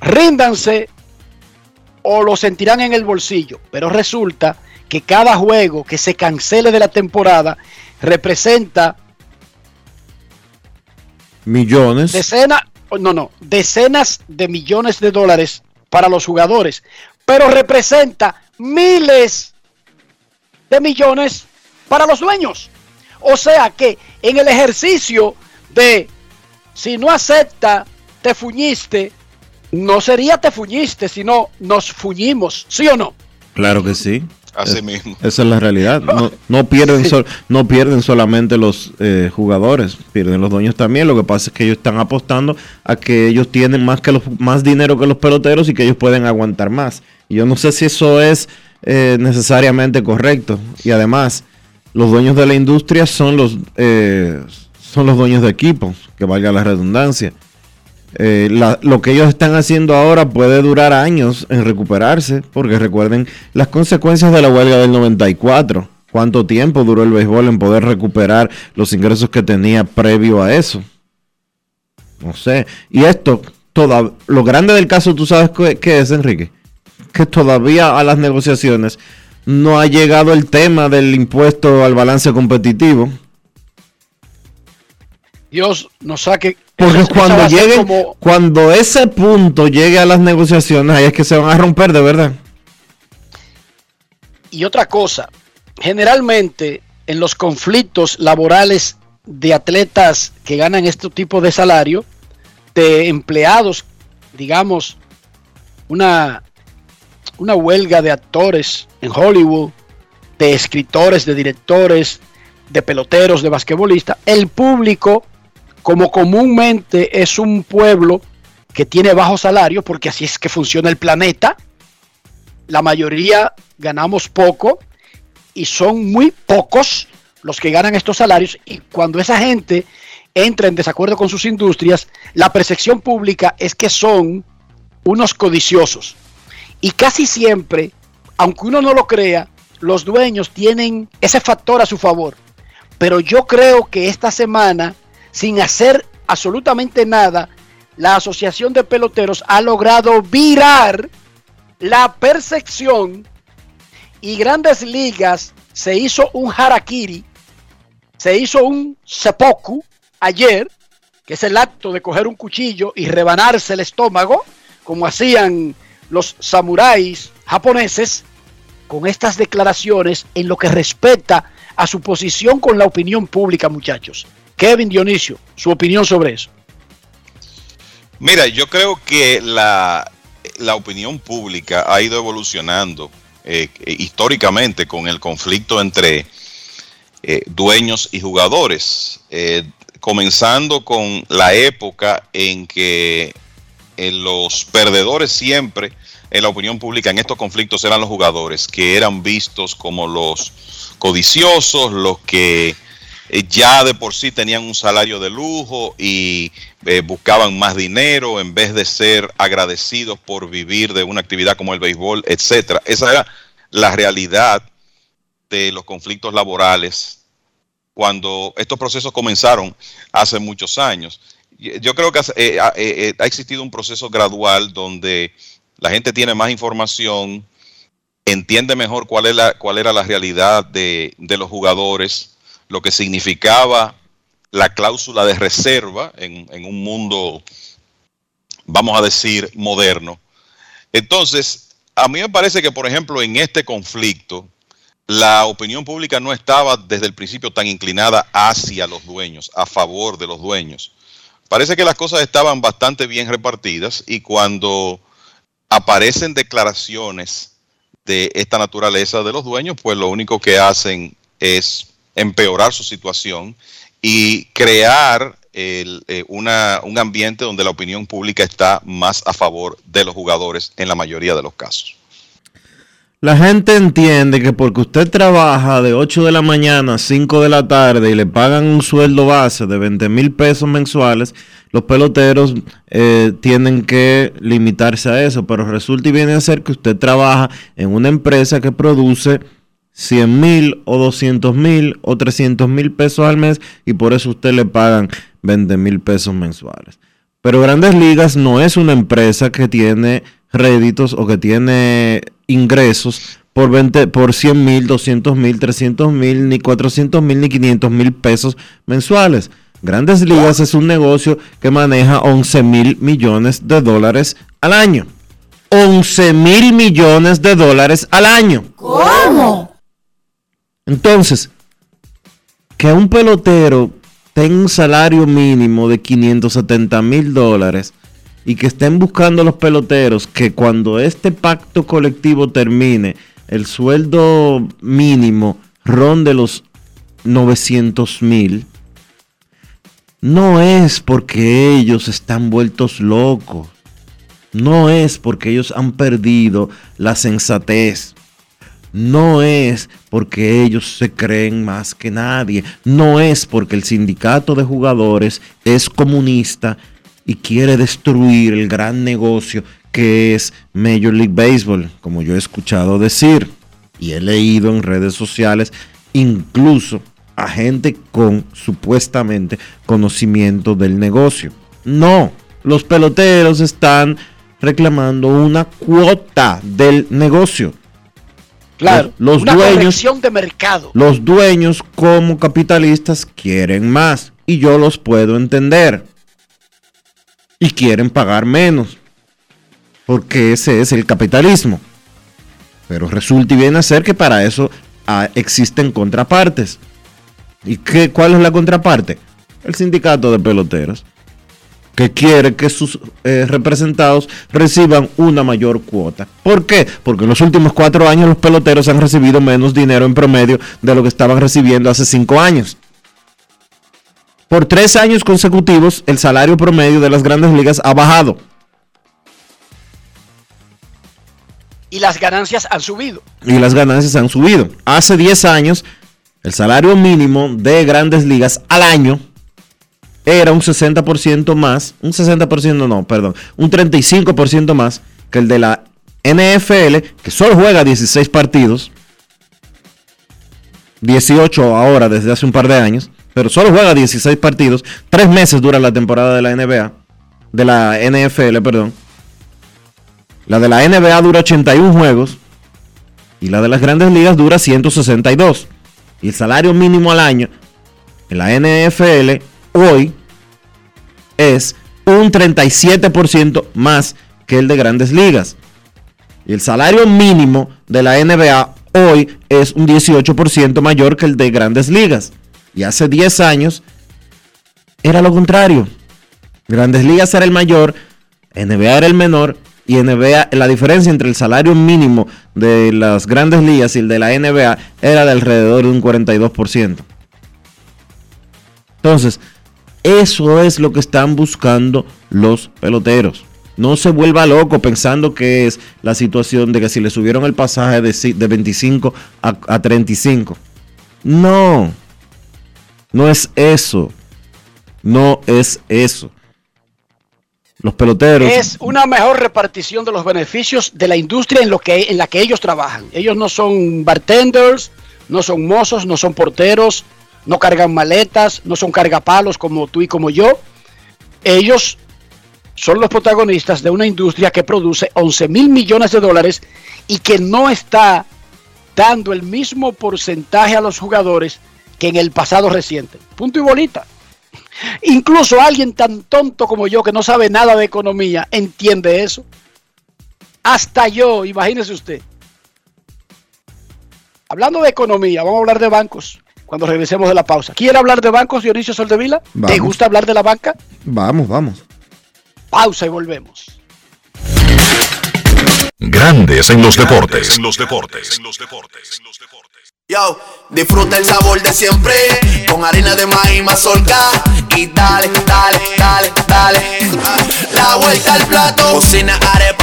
ríndanse o lo sentirán en el bolsillo, pero resulta que cada juego que se cancele de la temporada representa Millones. Decenas, no, no, decenas de millones de dólares para los jugadores, pero representa miles de millones para los dueños. O sea que en el ejercicio de si no acepta, te fuñiste, no sería te fuñiste, sino nos fuñimos, ¿sí o no? Claro que sí. Así Es- mismo. Esa es la realidad. No, no pierden, sol- no pierden solamente los eh, jugadores, pierden los dueños también. Lo que pasa es que ellos están apostando a que ellos tienen más que los más dinero que los peloteros y que ellos pueden aguantar más. Y yo no sé si eso es eh, necesariamente correcto. Y además, los dueños de la industria son los eh, son los dueños de equipos, que valga la redundancia. Eh, lo que ellos están haciendo ahora puede durar años en recuperarse, porque recuerden las consecuencias de la huelga del 94. ¿Cuánto tiempo duró el béisbol en poder recuperar los ingresos que tenía previo a eso? No sé. Y esto, toda, lo grande del caso, ¿tú sabes qué, qué es, Enrique? Que todavía a las negociaciones no ha llegado el tema del impuesto al balance competitivo. Dios nos saque. Porque cuando ser lleguen, como- cuando ese punto llegue a las negociaciones, ahí es que se van a romper de verdad. Y otra cosa, generalmente en los conflictos laborales de atletas que ganan este tipo de salario, de empleados, digamos, una, una huelga de actores en Hollywood, de escritores, de directores, de peloteros, de basquetbolistas, el público, como comúnmente es un pueblo que tiene bajo salario, porque así es que funciona el planeta, la mayoría ganamos poco y son muy pocos los que ganan estos salarios y cuando esa gente entra en desacuerdo con sus industrias, la percepción pública es que son unos codiciosos. Y casi siempre, aunque uno no lo crea, los dueños tienen ese factor a su favor. Pero yo creo que esta semana, sin hacer absolutamente nada, la Asociación de Peloteros ha logrado virar la percepción y Grandes Ligas se hizo un harakiri, se hizo un seppuku ayer, que es el acto de coger un cuchillo y rebanarse el estómago, como hacían los samuráis japoneses, con estas declaraciones en lo que respecta a su posición con la opinión pública, muchachos. Kevin Dionisio, su opinión sobre eso. Mira, yo creo que la, la opinión pública ha ido evolucionando eh, eh, históricamente con el conflicto entre eh, dueños y jugadores, comenzando con la época en que los perdedores siempre en la opinión pública en estos conflictos eran los jugadores, que eran vistos como los codiciosos, los que eh, ya de por sí tenían un salario de lujo y eh, buscaban más dinero en vez de ser agradecidos por vivir de una actividad como el béisbol, etcétera. Esa era la realidad de los conflictos laborales cuando estos procesos comenzaron hace muchos años. Yo creo que eh, ha- existido un proceso gradual donde la gente tiene más información, entiende mejor cuál, es la, cuál era la realidad de los jugadores, lo que significaba la cláusula de reserva en, un mundo, vamos a decir, moderno. Entonces, a mí me parece que, por ejemplo, en este conflicto, la opinión pública no estaba desde el principio tan inclinada hacia los dueños, a favor de los dueños. Parece que las cosas estaban bastante bien repartidas y cuando aparecen declaraciones de esta naturaleza de los dueños, pues lo único que hacen es empeorar su situación y crear el, eh, una- un ambiente donde la opinión pública está más a favor de los jugadores en la mayoría de los casos. La gente entiende que porque usted trabaja de 8 de la mañana a 5 de la tarde y le pagan un sueldo base de 20 mil pesos mensuales, los peloteros eh, tienen que limitarse a eso. Pero resulta y viene a ser que usted trabaja en una empresa que produce 100 mil o 200 mil o 300 mil pesos al mes y por eso usted le pagan 20 mil pesos mensuales. Pero Grandes Ligas no es una empresa que tiene réditos o que tiene ingresos por 20, por 100 mil, 200 mil, 300 mil, ni 400 mil, ni 500 mil pesos mensuales. Grandes Ligas es un negocio que maneja 11 mil millones de dólares al año. 11 mil millones de dólares al año. ¿Cómo? Entonces, que un pelotero tenga un salario mínimo de 570 mil dólares y que estén buscando los peloteros que cuando este pacto colectivo termine, el sueldo mínimo ronde los 900 mil, no es porque ellos están vueltos locos. No es porque ellos han perdido la sensatez. No es porque ellos se creen más que nadie. No es porque el sindicato de jugadores es comunista y quiere destruir el gran negocio que es Major League Baseball, como yo he escuchado decir y he leído en redes sociales, incluso a gente con supuestamente conocimiento del negocio. No, los peloteros están reclamando una cuota del negocio. Claro, los, una dueños, corrección de mercado. los dueños como capitalistas quieren más y yo los puedo entender. Y quieren pagar menos. Porque ese es el capitalismo. Pero resulta y viene a ser que para eso ah, existen contrapartes. ¿Y qué, cuál es la contraparte? El sindicato de peloteros, que quiere que sus eh, representados reciban una mayor cuota. ¿Por qué? Porque en los últimos cuatro años los peloteros han recibido menos dinero en promedio de lo que estaban recibiendo hace cinco años. Por tres años consecutivos, el salario promedio de las grandes ligas ha bajado. Y las ganancias han subido. y las ganancias han subido. Hace 10 años, el salario mínimo de grandes ligas al año era un 60% más, un 60% no, perdón, un 35% más que el de la NFL, que solo juega 16 partidos, 18 ahora desde hace un par de años, pero solo juega 16 partidos, 3 meses dura la temporada de la NBA, de la NFL, perdón. La de la NBA dura 81 juegos y la de las grandes ligas dura 162. Y el salario mínimo al año en la NFL hoy es un 37% más que el de grandes ligas. Y el salario mínimo de la NBA hoy es un 18% mayor que el de grandes ligas. Y hace 10 años era lo contrario. Grandes ligas era el mayor, NBA era el menor y NBA, la diferencia entre el salario mínimo de las grandes ligas y el de la NBA era de alrededor de un 42%. Entonces, eso es lo que están buscando los peloteros. No se vuelva loco pensando que es la situación de que si le subieron el pasaje de, ci- de 25 a, a 35. No, no es eso. No es eso. Los peloteros. Es una mejor repartición de los beneficios de la industria en, lo que, en la que ellos trabajan. Ellos no son bartenders, no son mozos, no son porteros, no cargan maletas, no son cargapalos como tú y como yo. Ellos son los protagonistas de una industria que produce 11 mil millones de dólares y que no está dando el mismo porcentaje a los jugadores que en el pasado reciente. Punto y bolita. Incluso alguien tan tonto como yo que no sabe nada de economía entiende eso. Hasta yo, imagínese usted. Hablando de economía, vamos a hablar de bancos cuando regresemos de la pausa. ¿Quiere hablar de bancos, Dionisio Soldevila? ¿Te gusta hablar de la banca? Vamos, vamos. Pausa y volvemos. Grandes en los deportes. En los deportes. Yo, disfruta el sabor de siempre con harina de maíz mazorca y dale, dale, dale, dale. La vuelta al plato, cocina arepa,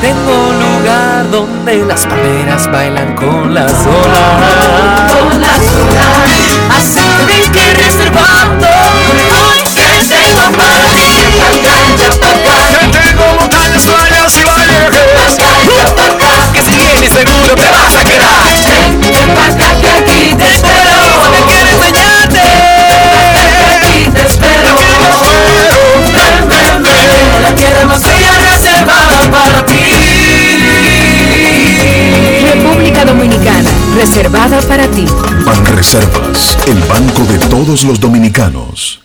Tengo un lugar donde las palmeras bailan con las olas. Con las olas. Así que que reservando. Hoy que tengo mar, que cancha pa' acá. Que tengo montañas, playas y valles. Cancha pa' Que si vienes seguro te vas a quedar. Ven, ven. reservada para ti. Banreservas, el banco de todos los dominicanos.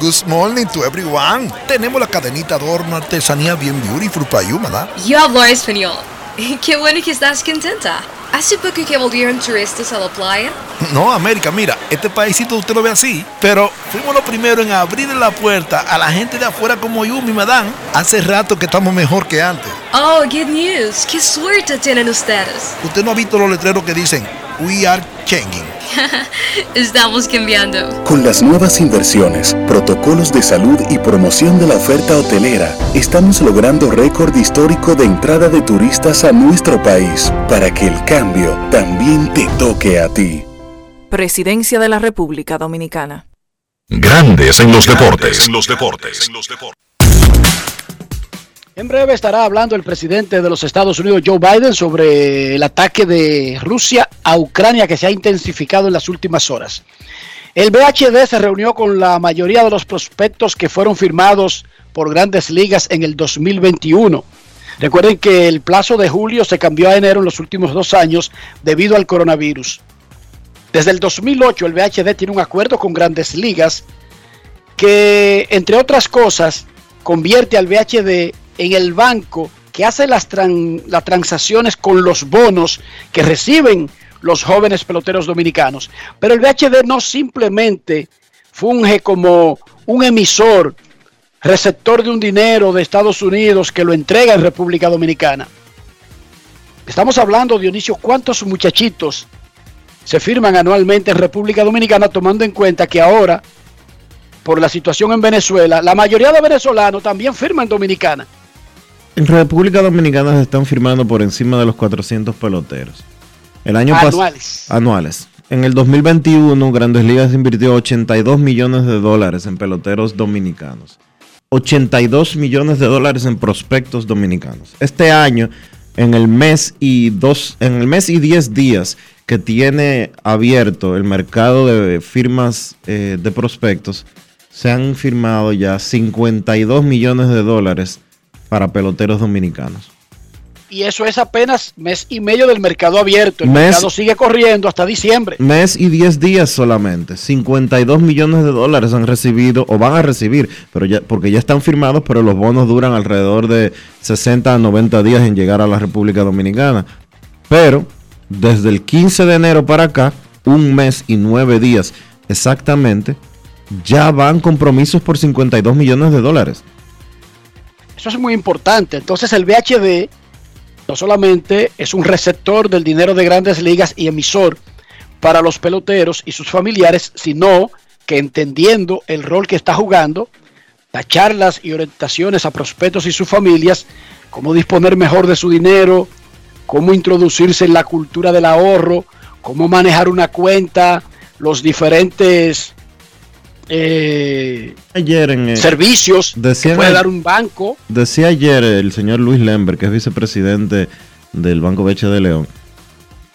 Good morning to everyone. Tenemos la cadenita de artesanía bien beautiful para you, madame. Yo hablo español. Qué bueno que estás contenta. ¿Hace poco que volvieron turistas a la playa? No, América, mira, este paísito usted lo ve así, pero fuimos los primeros en abrir la puerta a la gente de afuera como yo, mi madame. Hace rato que estamos mejor que antes. Oh, good news. Qué suerte tienen ustedes. Usted no ha visto los letreros que dicen We are changing. Estamos cambiando. Con las nuevas inversiones, protocolos de salud y promoción de la oferta hotelera, estamos logrando récord histórico de entrada de turistas a nuestro país para que el cambio también te toque a ti. Presidencia de la República Dominicana. Grandes en los deportes. En los deportes. En breve estará hablando el presidente de los Estados Unidos, Joe Biden, sobre el ataque de Rusia a Ucrania que se ha intensificado en las últimas horas. El BHD se reunió con la mayoría de los prospectos que fueron firmados por grandes ligas en el 2021. Recuerden que el plazo de julio se cambió a enero en los últimos dos años debido al coronavirus. Desde el 2008 el BHD tiene un acuerdo con grandes ligas que, entre otras cosas, convierte al BHD en el banco que hace las, tran- las transacciones con los bonos que reciben los jóvenes peloteros dominicanos. Pero el BHD no simplemente funge como un emisor, receptor de un dinero de Estados Unidos que lo entrega en República Dominicana. Estamos hablando, Dionisio, cuántos muchachitos se firman anualmente en República Dominicana, tomando en cuenta que ahora, por la situación en Venezuela, la mayoría de venezolanos también firman Dominicana. En República Dominicana se están firmando por encima de los 400 peloteros. El año Anuales. Anuales. En el 2021, Grandes Ligas invirtió 82 millones de dólares en peloteros dominicanos. 82 millones de dólares en prospectos dominicanos. Este año, en el mes y dos, en el mes y 10 días que tiene abierto el mercado de firmas eh, de prospectos, se han firmado ya 52 millones de dólares para peloteros dominicanos. Y eso es apenas mes y medio del mercado abierto. El Mes- mercado sigue corriendo hasta diciembre. Mes y 10 días solamente. 52 millones de dólares han recibido o van a recibir, pero ya, porque ya están firmados, pero los bonos duran alrededor de 60 a 90 días en llegar a la República Dominicana. Pero desde el 15 de enero para acá, un mes y 9 días exactamente, ya van compromisos por 52 millones de dólares. Eso es muy importante. Entonces el VHD no solamente es un receptor del dinero de grandes ligas y emisor para los peloteros y sus familiares, sino que entendiendo el rol que está jugando, da charlas y orientaciones a prospectos y sus familias, cómo disponer mejor de su dinero, cómo introducirse en la cultura del ahorro, cómo manejar una cuenta, los diferentes eh, Ayer en eh, servicios que decían puede dar un banco. Decía ayer el señor Luis Lember, que es vicepresidente del Banco Beche de León,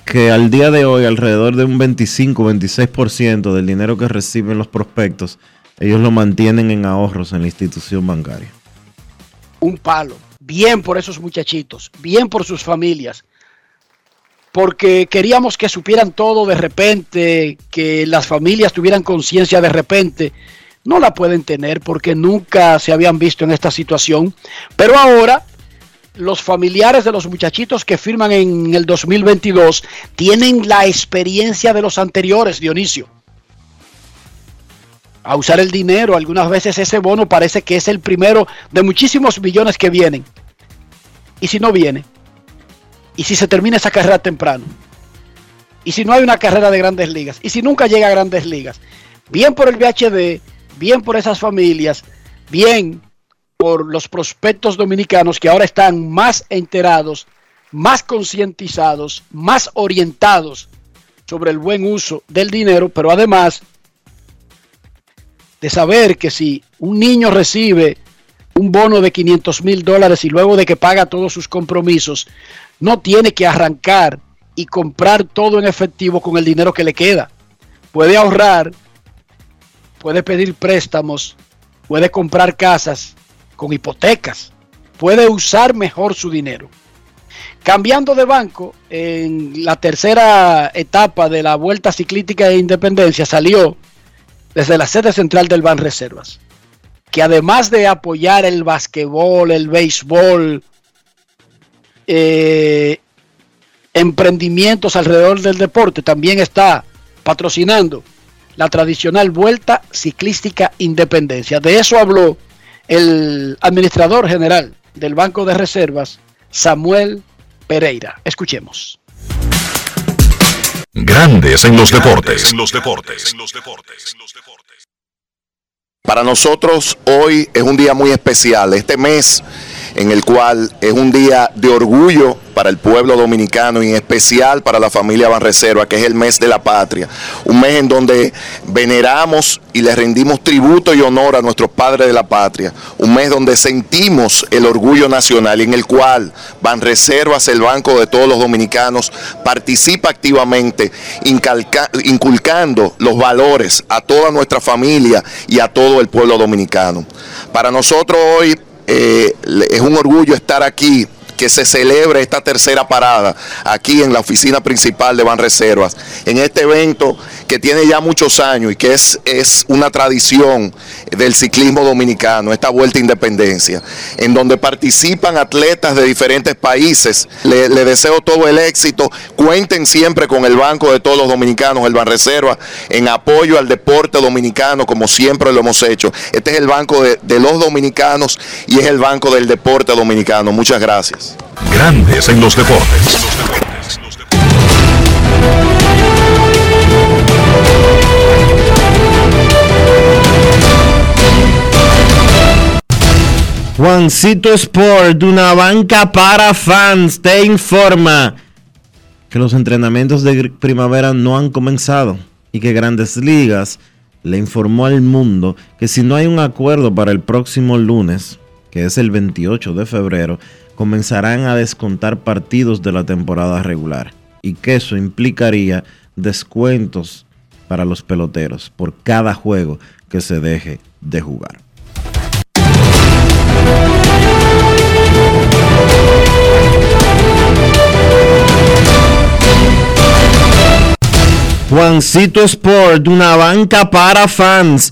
que al día de hoy alrededor de un 25-26% del dinero que reciben los prospectos, ellos lo mantienen en ahorros en la institución bancaria. un palo. Bien por esos muchachitos, bien por sus familias. Porque queríamos que supieran todo de repente, que las familias tuvieran conciencia de repente. No la pueden tener porque nunca se habían visto en esta situación. Pero ahora los familiares de los muchachitos que firman en el 2022 tienen la experiencia de los anteriores, Dionisio. A usar el dinero, algunas veces ese bono parece que es el primero de muchísimos millones que vienen. ¿Y si no viene? ¿Y si se termina esa carrera temprano? ¿Y si no hay una carrera de grandes ligas? ¿Y si nunca llega a grandes ligas? Bien por el VHD, bien por esas familias, bien por los prospectos dominicanos que ahora están más enterados, más concientizados, más orientados sobre el buen uso del dinero, pero además de saber que si un niño recibe un bono de 500 mil dólares y luego de que paga todos sus compromisos, no tiene que arrancar y comprar todo en efectivo con el dinero que le queda. Puede ahorrar, puede pedir préstamos, puede comprar casas con hipotecas, puede usar mejor su dinero. Cambiando de banco, en la tercera etapa de la Vuelta Ciclística de Independencia salió desde la sede central del Ban Reservas, que además de apoyar el basquetbol, el béisbol, eh, emprendimientos alrededor del deporte, también está patrocinando la tradicional Vuelta Ciclística Independencia. De eso habló el administrador general del Banco de Reservas, Samuel Pereira. Escuchemos. Grandes en los deportes. En los deportes. En los deportes. Para nosotros hoy es un día muy especial. Este mes en el cual es un día de orgullo para el pueblo dominicano y en especial para la familia Banreserva, que es el mes de la patria. Un mes en donde veneramos y le rendimos tributo y honor a nuestros padres de la patria. Un mes donde sentimos el orgullo nacional y en el cual Banreservas, el banco de todos los dominicanos, participa activamente inculcando los valores a toda nuestra familia y a todo el pueblo dominicano. Para nosotros hoy eh, es un orgullo estar aquí que se celebre esta tercera parada aquí en la oficina principal de Banreservas, en este evento que tiene ya muchos años y que es, es una tradición del ciclismo dominicano, esta Vuelta a Independencia, en donde participan atletas de diferentes países. Le, deseo todo el éxito, cuenten siempre con el Banco de todos los dominicanos, el Banreservas, en apoyo al deporte dominicano, como siempre lo hemos hecho. Este es el Banco de los dominicanos y es el Banco del Deporte Dominicano. Muchas gracias. Grandes en los deportes. Juancito Sport, una banca para fans, te informa que los entrenamientos de primavera no han comenzado y que Grandes Ligas le informó al mundo que si no hay un acuerdo para el próximo lunes, que es el 28 de febrero, comenzarán a descontar partidos de la temporada regular y que eso implicaría descuentos para los peloteros por cada juego que se deje de jugar. Juancito Sport, una banca para fans,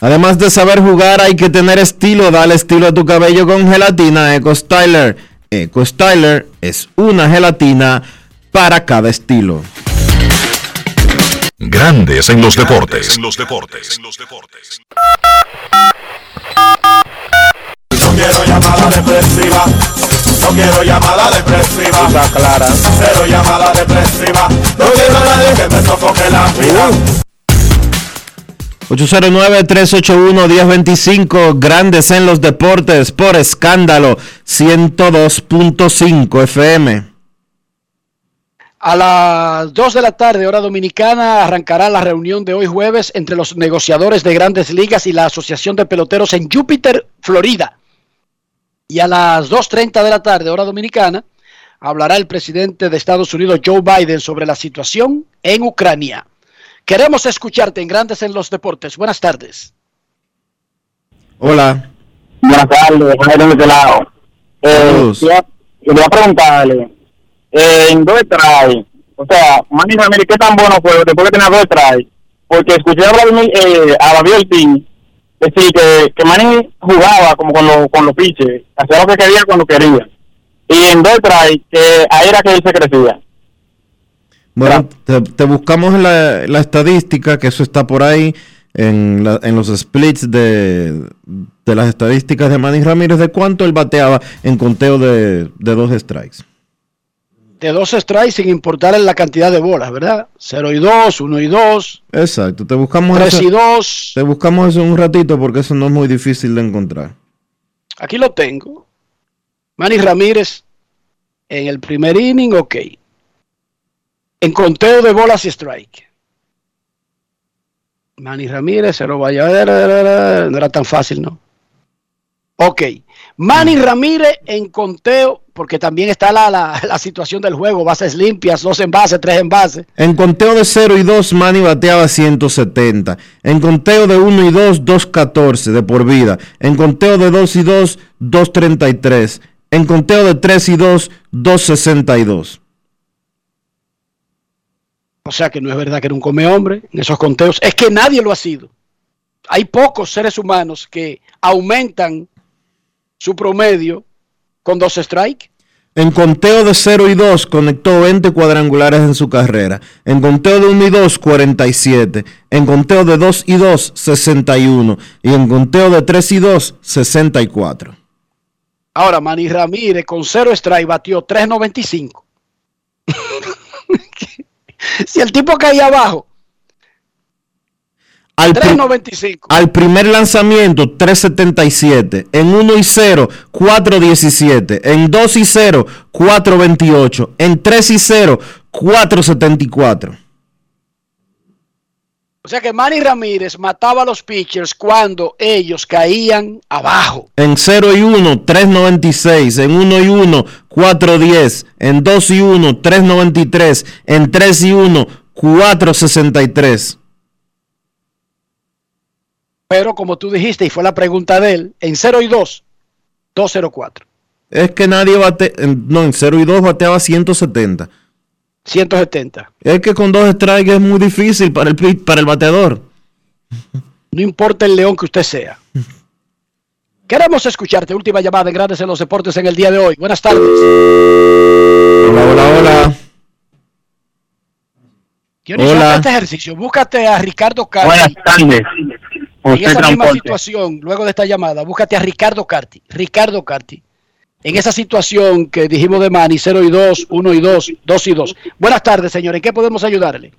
Además de saber jugar, hay que tener estilo. Dale estilo a tu cabello con gelatina Eco Styler. Eco Styler es una gelatina para cada estilo. Grandes en los deportes. En los deportes. No quiero llamada depresiva. No quiero llamada depresiva. clara. Cero llamada depresiva. No quiero a nadie que me sofoque la vida. 809-381-1025, grandes en los deportes, por escándalo, 102.5 FM. A las 2 de la tarde, hora dominicana, arrancará la reunión de hoy jueves entre los negociadores de grandes ligas y la Asociación de Peloteros en Júpiter, Florida. Y a las 2.30 de la tarde, hora dominicana, hablará el presidente de Estados Unidos, Joe Biden, sobre la situación en Ucrania. Queremos escucharte en Grandes en los Deportes. Buenas tardes. Hola. Buenas tardes, Jairo de este lado. Eh, quería, preguntarle, eh, en dos trae, o sea, Manny Ramírez, ¿qué tan bueno fue después que tenía dos trae? Porque escuché a Vladimir, eh, a David Team decir que, que Manny jugaba como con, los con los piches, hacía lo que quería cuando quería. Y en dos trae, que ahí era que él se crecía. Bueno, te, buscamos la, la, estadística, que eso está por ahí, en, en los splits de, de, las estadísticas de Manny Ramírez, de cuánto él bateaba en conteo de, de dos strikes. De dos strikes sin importar en la cantidad de bolas, ¿verdad? 0 y 2, 1 y 2. Exacto, te buscamos 3 y 2. Te buscamos eso un ratito porque eso no es muy difícil de encontrar. Aquí lo tengo. Manny Ramírez en el primer inning, ok en conteo de bolas y strike. Manny Ramírez, se lo vaya a ver. No era tan fácil, ¿no? Ok. Manny Ramírez en conteo, porque también está la, la, la situación del juego, bases limpias, dos envases, tres envases. En conteo de 0 y 2, Manny bateaba 170. En conteo de 1 y 2, 214 de por vida. En conteo de 2 y 2, 233. En conteo de 3 y 2, 262. O sea que no es verdad que era un come hombre en esos conteos. Es que nadie lo ha sido. Hay pocos seres humanos que aumentan su promedio con dos strikes. En conteo de 0 y 2 conectó 20 cuadrangulares en su carrera. En conteo de 1 y 2, 47. En conteo de 2 y 2, 61. Y en conteo de 3 y 2, 64. Ahora, Manny Ramírez con 0 strike batió 3.95. si el tipo caía abajo, Al, pri- 3.95. al primer lanzamiento, 377. En 1 y 0, 417. En 2 y 0, 428. En 3 y 0, 474. O sea que Manny Ramírez mataba a los pitchers cuando ellos caían abajo. En 0 y 1, 396. En 1 y 1, 410. En 2 y 1, 393. En 3 y 1, 463. Pero como tú dijiste, y fue la pregunta de él, en 0 y 2, 204. Es que nadie bate. no, en 0 y 2 bateaba 170. 170. Es que con dos strikes es muy difícil para el, para el bateador. No importa el león que usted sea. Queremos escucharte. Última llamada en Grandes en los Deportes en el día de hoy. Buenas tardes. Hola, hola, hola. Dionisio, Hola. este ejercicio. Búscate a Ricardo Carti. Buenas tardes. En esa misma Transporte. situación, luego de esta llamada, búscate a Ricardo Carti. Ricardo Carti. En esa situación que dijimos de Manny, 0 y 2, 1 y 2, 2 y 2. Buenas tardes, señor. ¿En qué podemos ayudarle?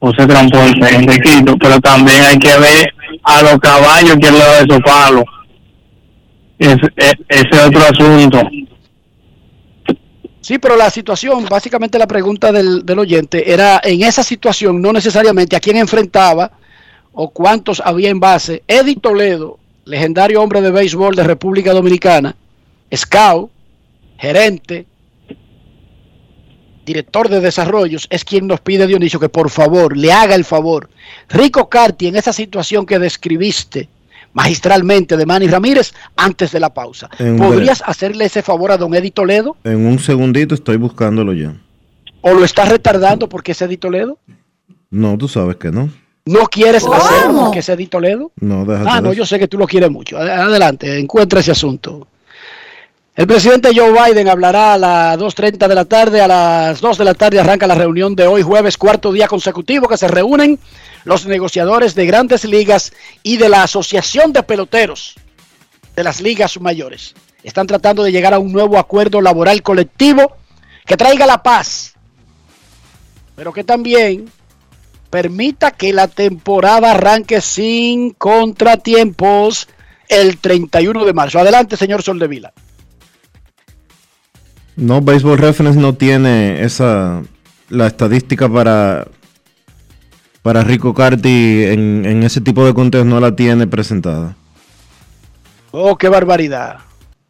José Transporte, Enriquito, pero también hay que ver a los caballos que le da de su palo. Es, es- ese es otro asunto. Sí, pero la situación, básicamente la pregunta del, del oyente era en esa situación, no necesariamente a quién enfrentaba o cuántos había en base. Eddie Toledo, legendario hombre de béisbol de República Dominicana, scout, gerente, director de desarrollos, es quien nos pide, Dionisio, que por favor le haga el favor. Rico Carti, en esa situación que describiste magistralmente de Manny Ramírez antes de la pausa, En ¿podrías hacerle ese favor a don Eddie Toledo? En un segundito estoy buscándolo ya. ¿O lo estás retardando porque es Eddie Toledo? No, tú sabes que no. ¿No quieres hacerlo porque es Eddie Toledo? No, déjate Ah, no, yo sé que tú lo quieres mucho. Ad- Adelante, encuentra ese asunto. El presidente Joe Biden hablará a las 2.30 de la tarde. A las 2 de la tarde arranca la reunión de hoy, jueves, cuarto día consecutivo, que se reúnen los negociadores de grandes ligas y de la Asociación de Peloteros de las ligas mayores. Están tratando de llegar a un nuevo acuerdo laboral colectivo que traiga la paz, pero que también permita que la temporada arranque sin contratiempos el 31 de marzo. Adelante, señor Soldevila. No, Baseball Reference no tiene esa la estadística para para Rico Carti en, en ese tipo de conteos no la tiene presentada. Oh, qué barbaridad.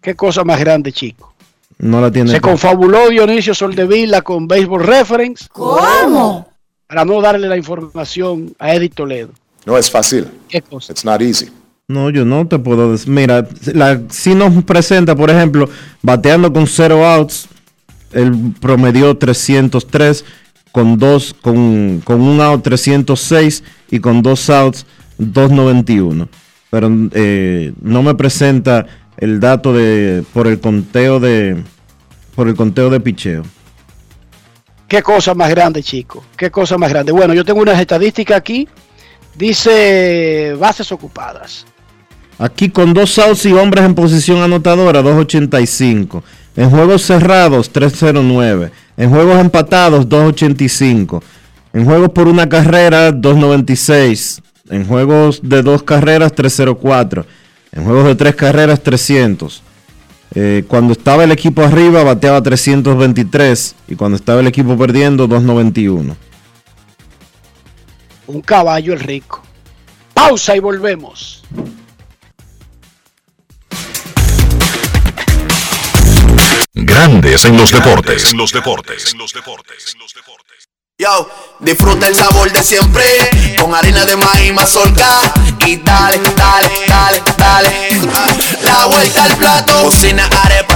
Qué cosa más grande, chico. No la tiene. Se confabuló Dionisio Soldevila con Baseball Reference. ¿Cómo? Para no darle la información a Edith Toledo. No es fácil. ¿Qué cosa? It's not easy. No, yo no te puedo decir. Mira, si nos presenta, por ejemplo, bateando con cero outs, él promedió 303, con dos, con, con un out 306 y con dos outs 291. Pero eh, no me presenta el dato de por el conteo de por el conteo de picheo. Qué cosa más grande, chico. Qué cosa más grande. Bueno, yo tengo unas estadísticas aquí. Dice bases ocupadas. Aquí con dos outs y hombres en posición anotadora, 285. En juegos cerrados, 309. En juegos empatados, 285. En juegos por una carrera, 296. En juegos de dos carreras, 304. En juegos de tres carreras, 300. Eh, cuando estaba el equipo arriba, bateaba 323. Y cuando estaba el equipo perdiendo, 291. Un caballo el rico. Pausa y volvemos. Grandes en los deportes. En los deportes. Yo, disfruta el sabor de siempre con harina de maíz mazorca y dale, dale, dale, dale. La vuelta al plato, cocina arepa,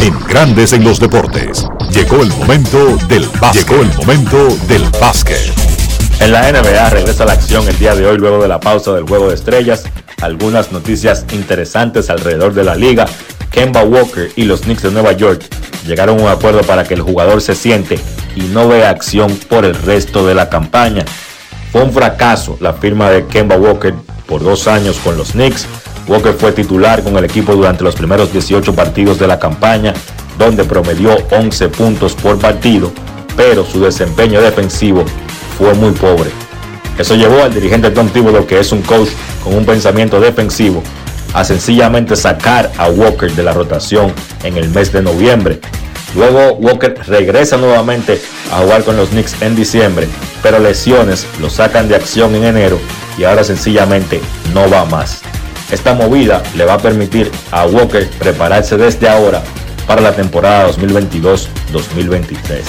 En Grandes en los deportes. Llegó el momento del básquet. Llegó el momento del básquet. En la NBA regresa la acción el día de hoy luego de la pausa del juego de estrellas. Algunas noticias interesantes alrededor de la liga. Kemba Walker y los Knicks de Nueva York llegaron a un acuerdo para que el jugador se siente y no vea acción por el resto de la campaña. Fue un fracaso la firma de Kemba Walker por dos años con los Knicks. Walker fue titular con el equipo durante los primeros 18 partidos de la campaña, donde promedió 11 puntos por partido, pero su desempeño defensivo fue muy pobre. Eso llevó al dirigente Tom Thibodeau, que es un coach con un pensamiento defensivo, a sencillamente sacar a Walker de la rotación en el mes de noviembre. Luego Walker regresa nuevamente a jugar con los Knicks en diciembre, pero lesiones lo sacan de acción en enero y ahora sencillamente no va más. Esta movida le va a permitir a Walker prepararse desde ahora para la temporada 2022-2023.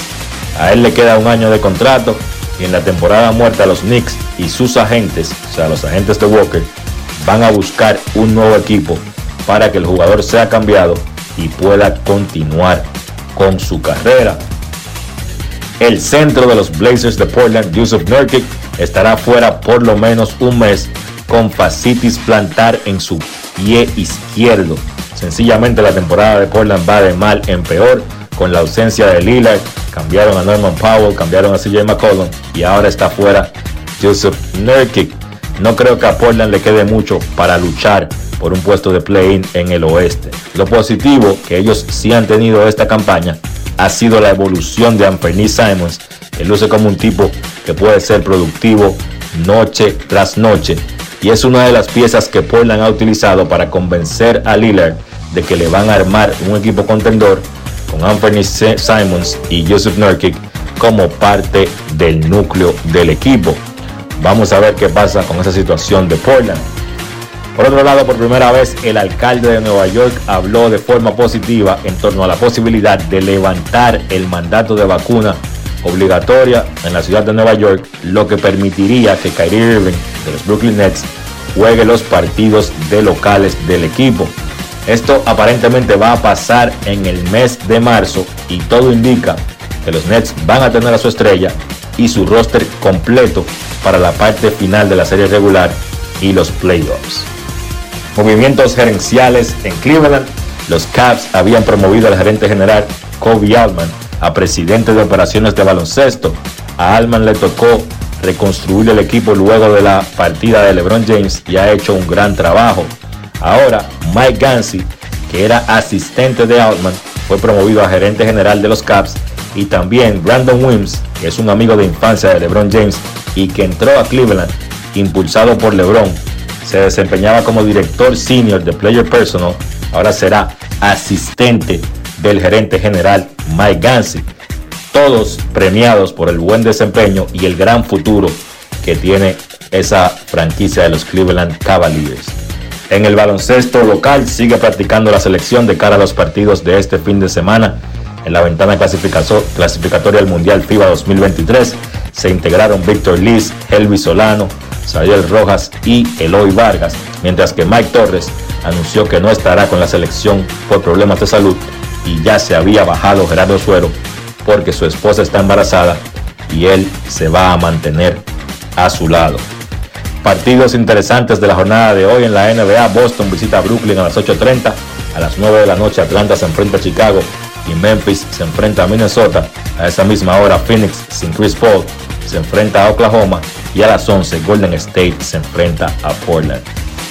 A él le queda un año de contrato y en la temporada muerta los Knicks y sus agentes, o sea, los agentes de Walker, van a buscar un nuevo equipo para que el jugador sea cambiado y pueda continuar con su carrera. El centro de los Blazers de Portland, Yusuf Nurkic, estará fuera por lo menos un mes con fascitis plantar en su pie izquierdo. Sencillamente la temporada de Portland va de mal en peor con la ausencia de Lillard. Cambiaron a Norman Powell, cambiaron a CJ McCollum y ahora está fuera Joseph Nurkic. No creo que a Portland le quede mucho para luchar por un puesto de play-in en el oeste. Lo positivo que ellos sí han tenido esta campaña ha sido la evolución de Anthony Simons, que luce como un tipo que puede ser productivo noche tras noche y es una de las piezas que Portland ha utilizado para convencer a Lillard de que le van a armar un equipo contendor con Anthony Simons y Joseph Nurkic como parte del núcleo del equipo. Vamos a ver qué pasa con esa situación de Portland. Por otro lado, por primera vez, el alcalde de Nueva York habló de forma positiva en torno a la posibilidad de levantar el mandato de vacuna obligatoria en la ciudad de Nueva York, lo que permitiría que Kyrie Irving de los Brooklyn Nets juegue los partidos de locales del equipo. Esto aparentemente va a pasar en el mes de marzo y todo indica que los Nets van a tener a su estrella y su roster completo para la parte final de la serie regular y los playoffs. Movimientos gerenciales en Cleveland. Los Cavs habían promovido al gerente general Kobe Altman a presidente de operaciones de baloncesto. A Alman le tocó reconstruir el equipo luego de la partida de LeBron James y ha hecho un gran trabajo. Ahora, Mike Gansey, que era asistente de Altman, fue promovido a gerente general de los Caps y también Brandon Wims, que es un amigo de infancia de LeBron James y que entró a Cleveland impulsado por LeBron, se desempeñaba como director senior de Player Personal, ahora será asistente del gerente general Mike Gansey. Todos premiados por el buen desempeño y el gran futuro que tiene esa franquicia de los Cleveland Cavaliers. En el baloncesto local sigue practicando la selección de cara a los partidos de este fin de semana. En la ventana clasificatoria del Mundial FIBA 2023 se integraron Víctor Liz, Elvis Solano, Sariel Rojas y Eloy Vargas, mientras que Mike Torres anunció que no estará con la selección por problemas de salud y ya se había bajado Gerardo Suero porque su esposa está embarazada y él se va a mantener a su lado. Partidos interesantes de la jornada de hoy en la NBA. Boston visita Brooklyn a las 8.30. A las 9 de la noche Atlanta se enfrenta a Chicago y Memphis se enfrenta a Minnesota. A esa misma hora Phoenix sin Chris Paul se enfrenta a Oklahoma y a las 11 Golden State se enfrenta a Portland.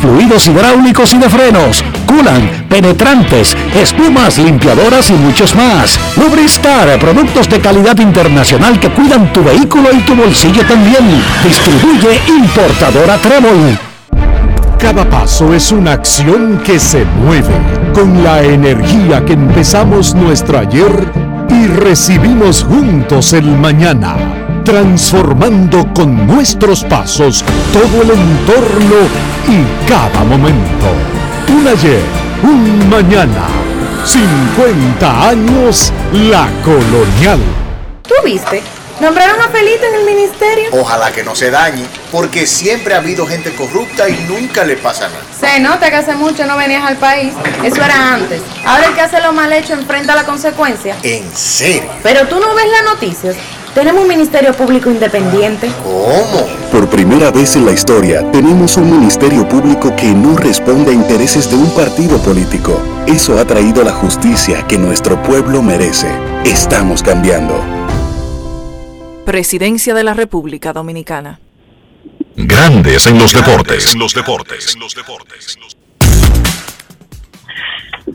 fluidos hidráulicos y de frenos, culan, penetrantes, espumas, limpiadoras y muchos más. Lubristar, productos de calidad internacional que cuidan tu vehículo y tu bolsillo también. Distribuye importadora Trébol. Cada paso es una acción que se mueve con la energía que empezamos nuestro ayer y recibimos juntos el mañana transformando con nuestros pasos todo el entorno y cada momento. Un ayer, un mañana, 50 años la colonial. ¿Tú viste? Nombraron a Felito en el ministerio. Ojalá que no se dañe, porque siempre ha habido gente corrupta y nunca le pasa nada. Se nota que hace mucho no venías al país. Eso era antes. Ahora el que hace lo mal hecho enfrenta la consecuencia. ¿En serio? Pero tú no ves las noticias. Tenemos un Ministerio Público independiente. ¿Cómo? Por primera vez en la historia, tenemos un Ministerio Público que no responde a intereses de un partido político. Eso ha traído la justicia que nuestro pueblo merece. Estamos cambiando. Presidencia de la República Dominicana. Grandes en los deportes. En los deportes.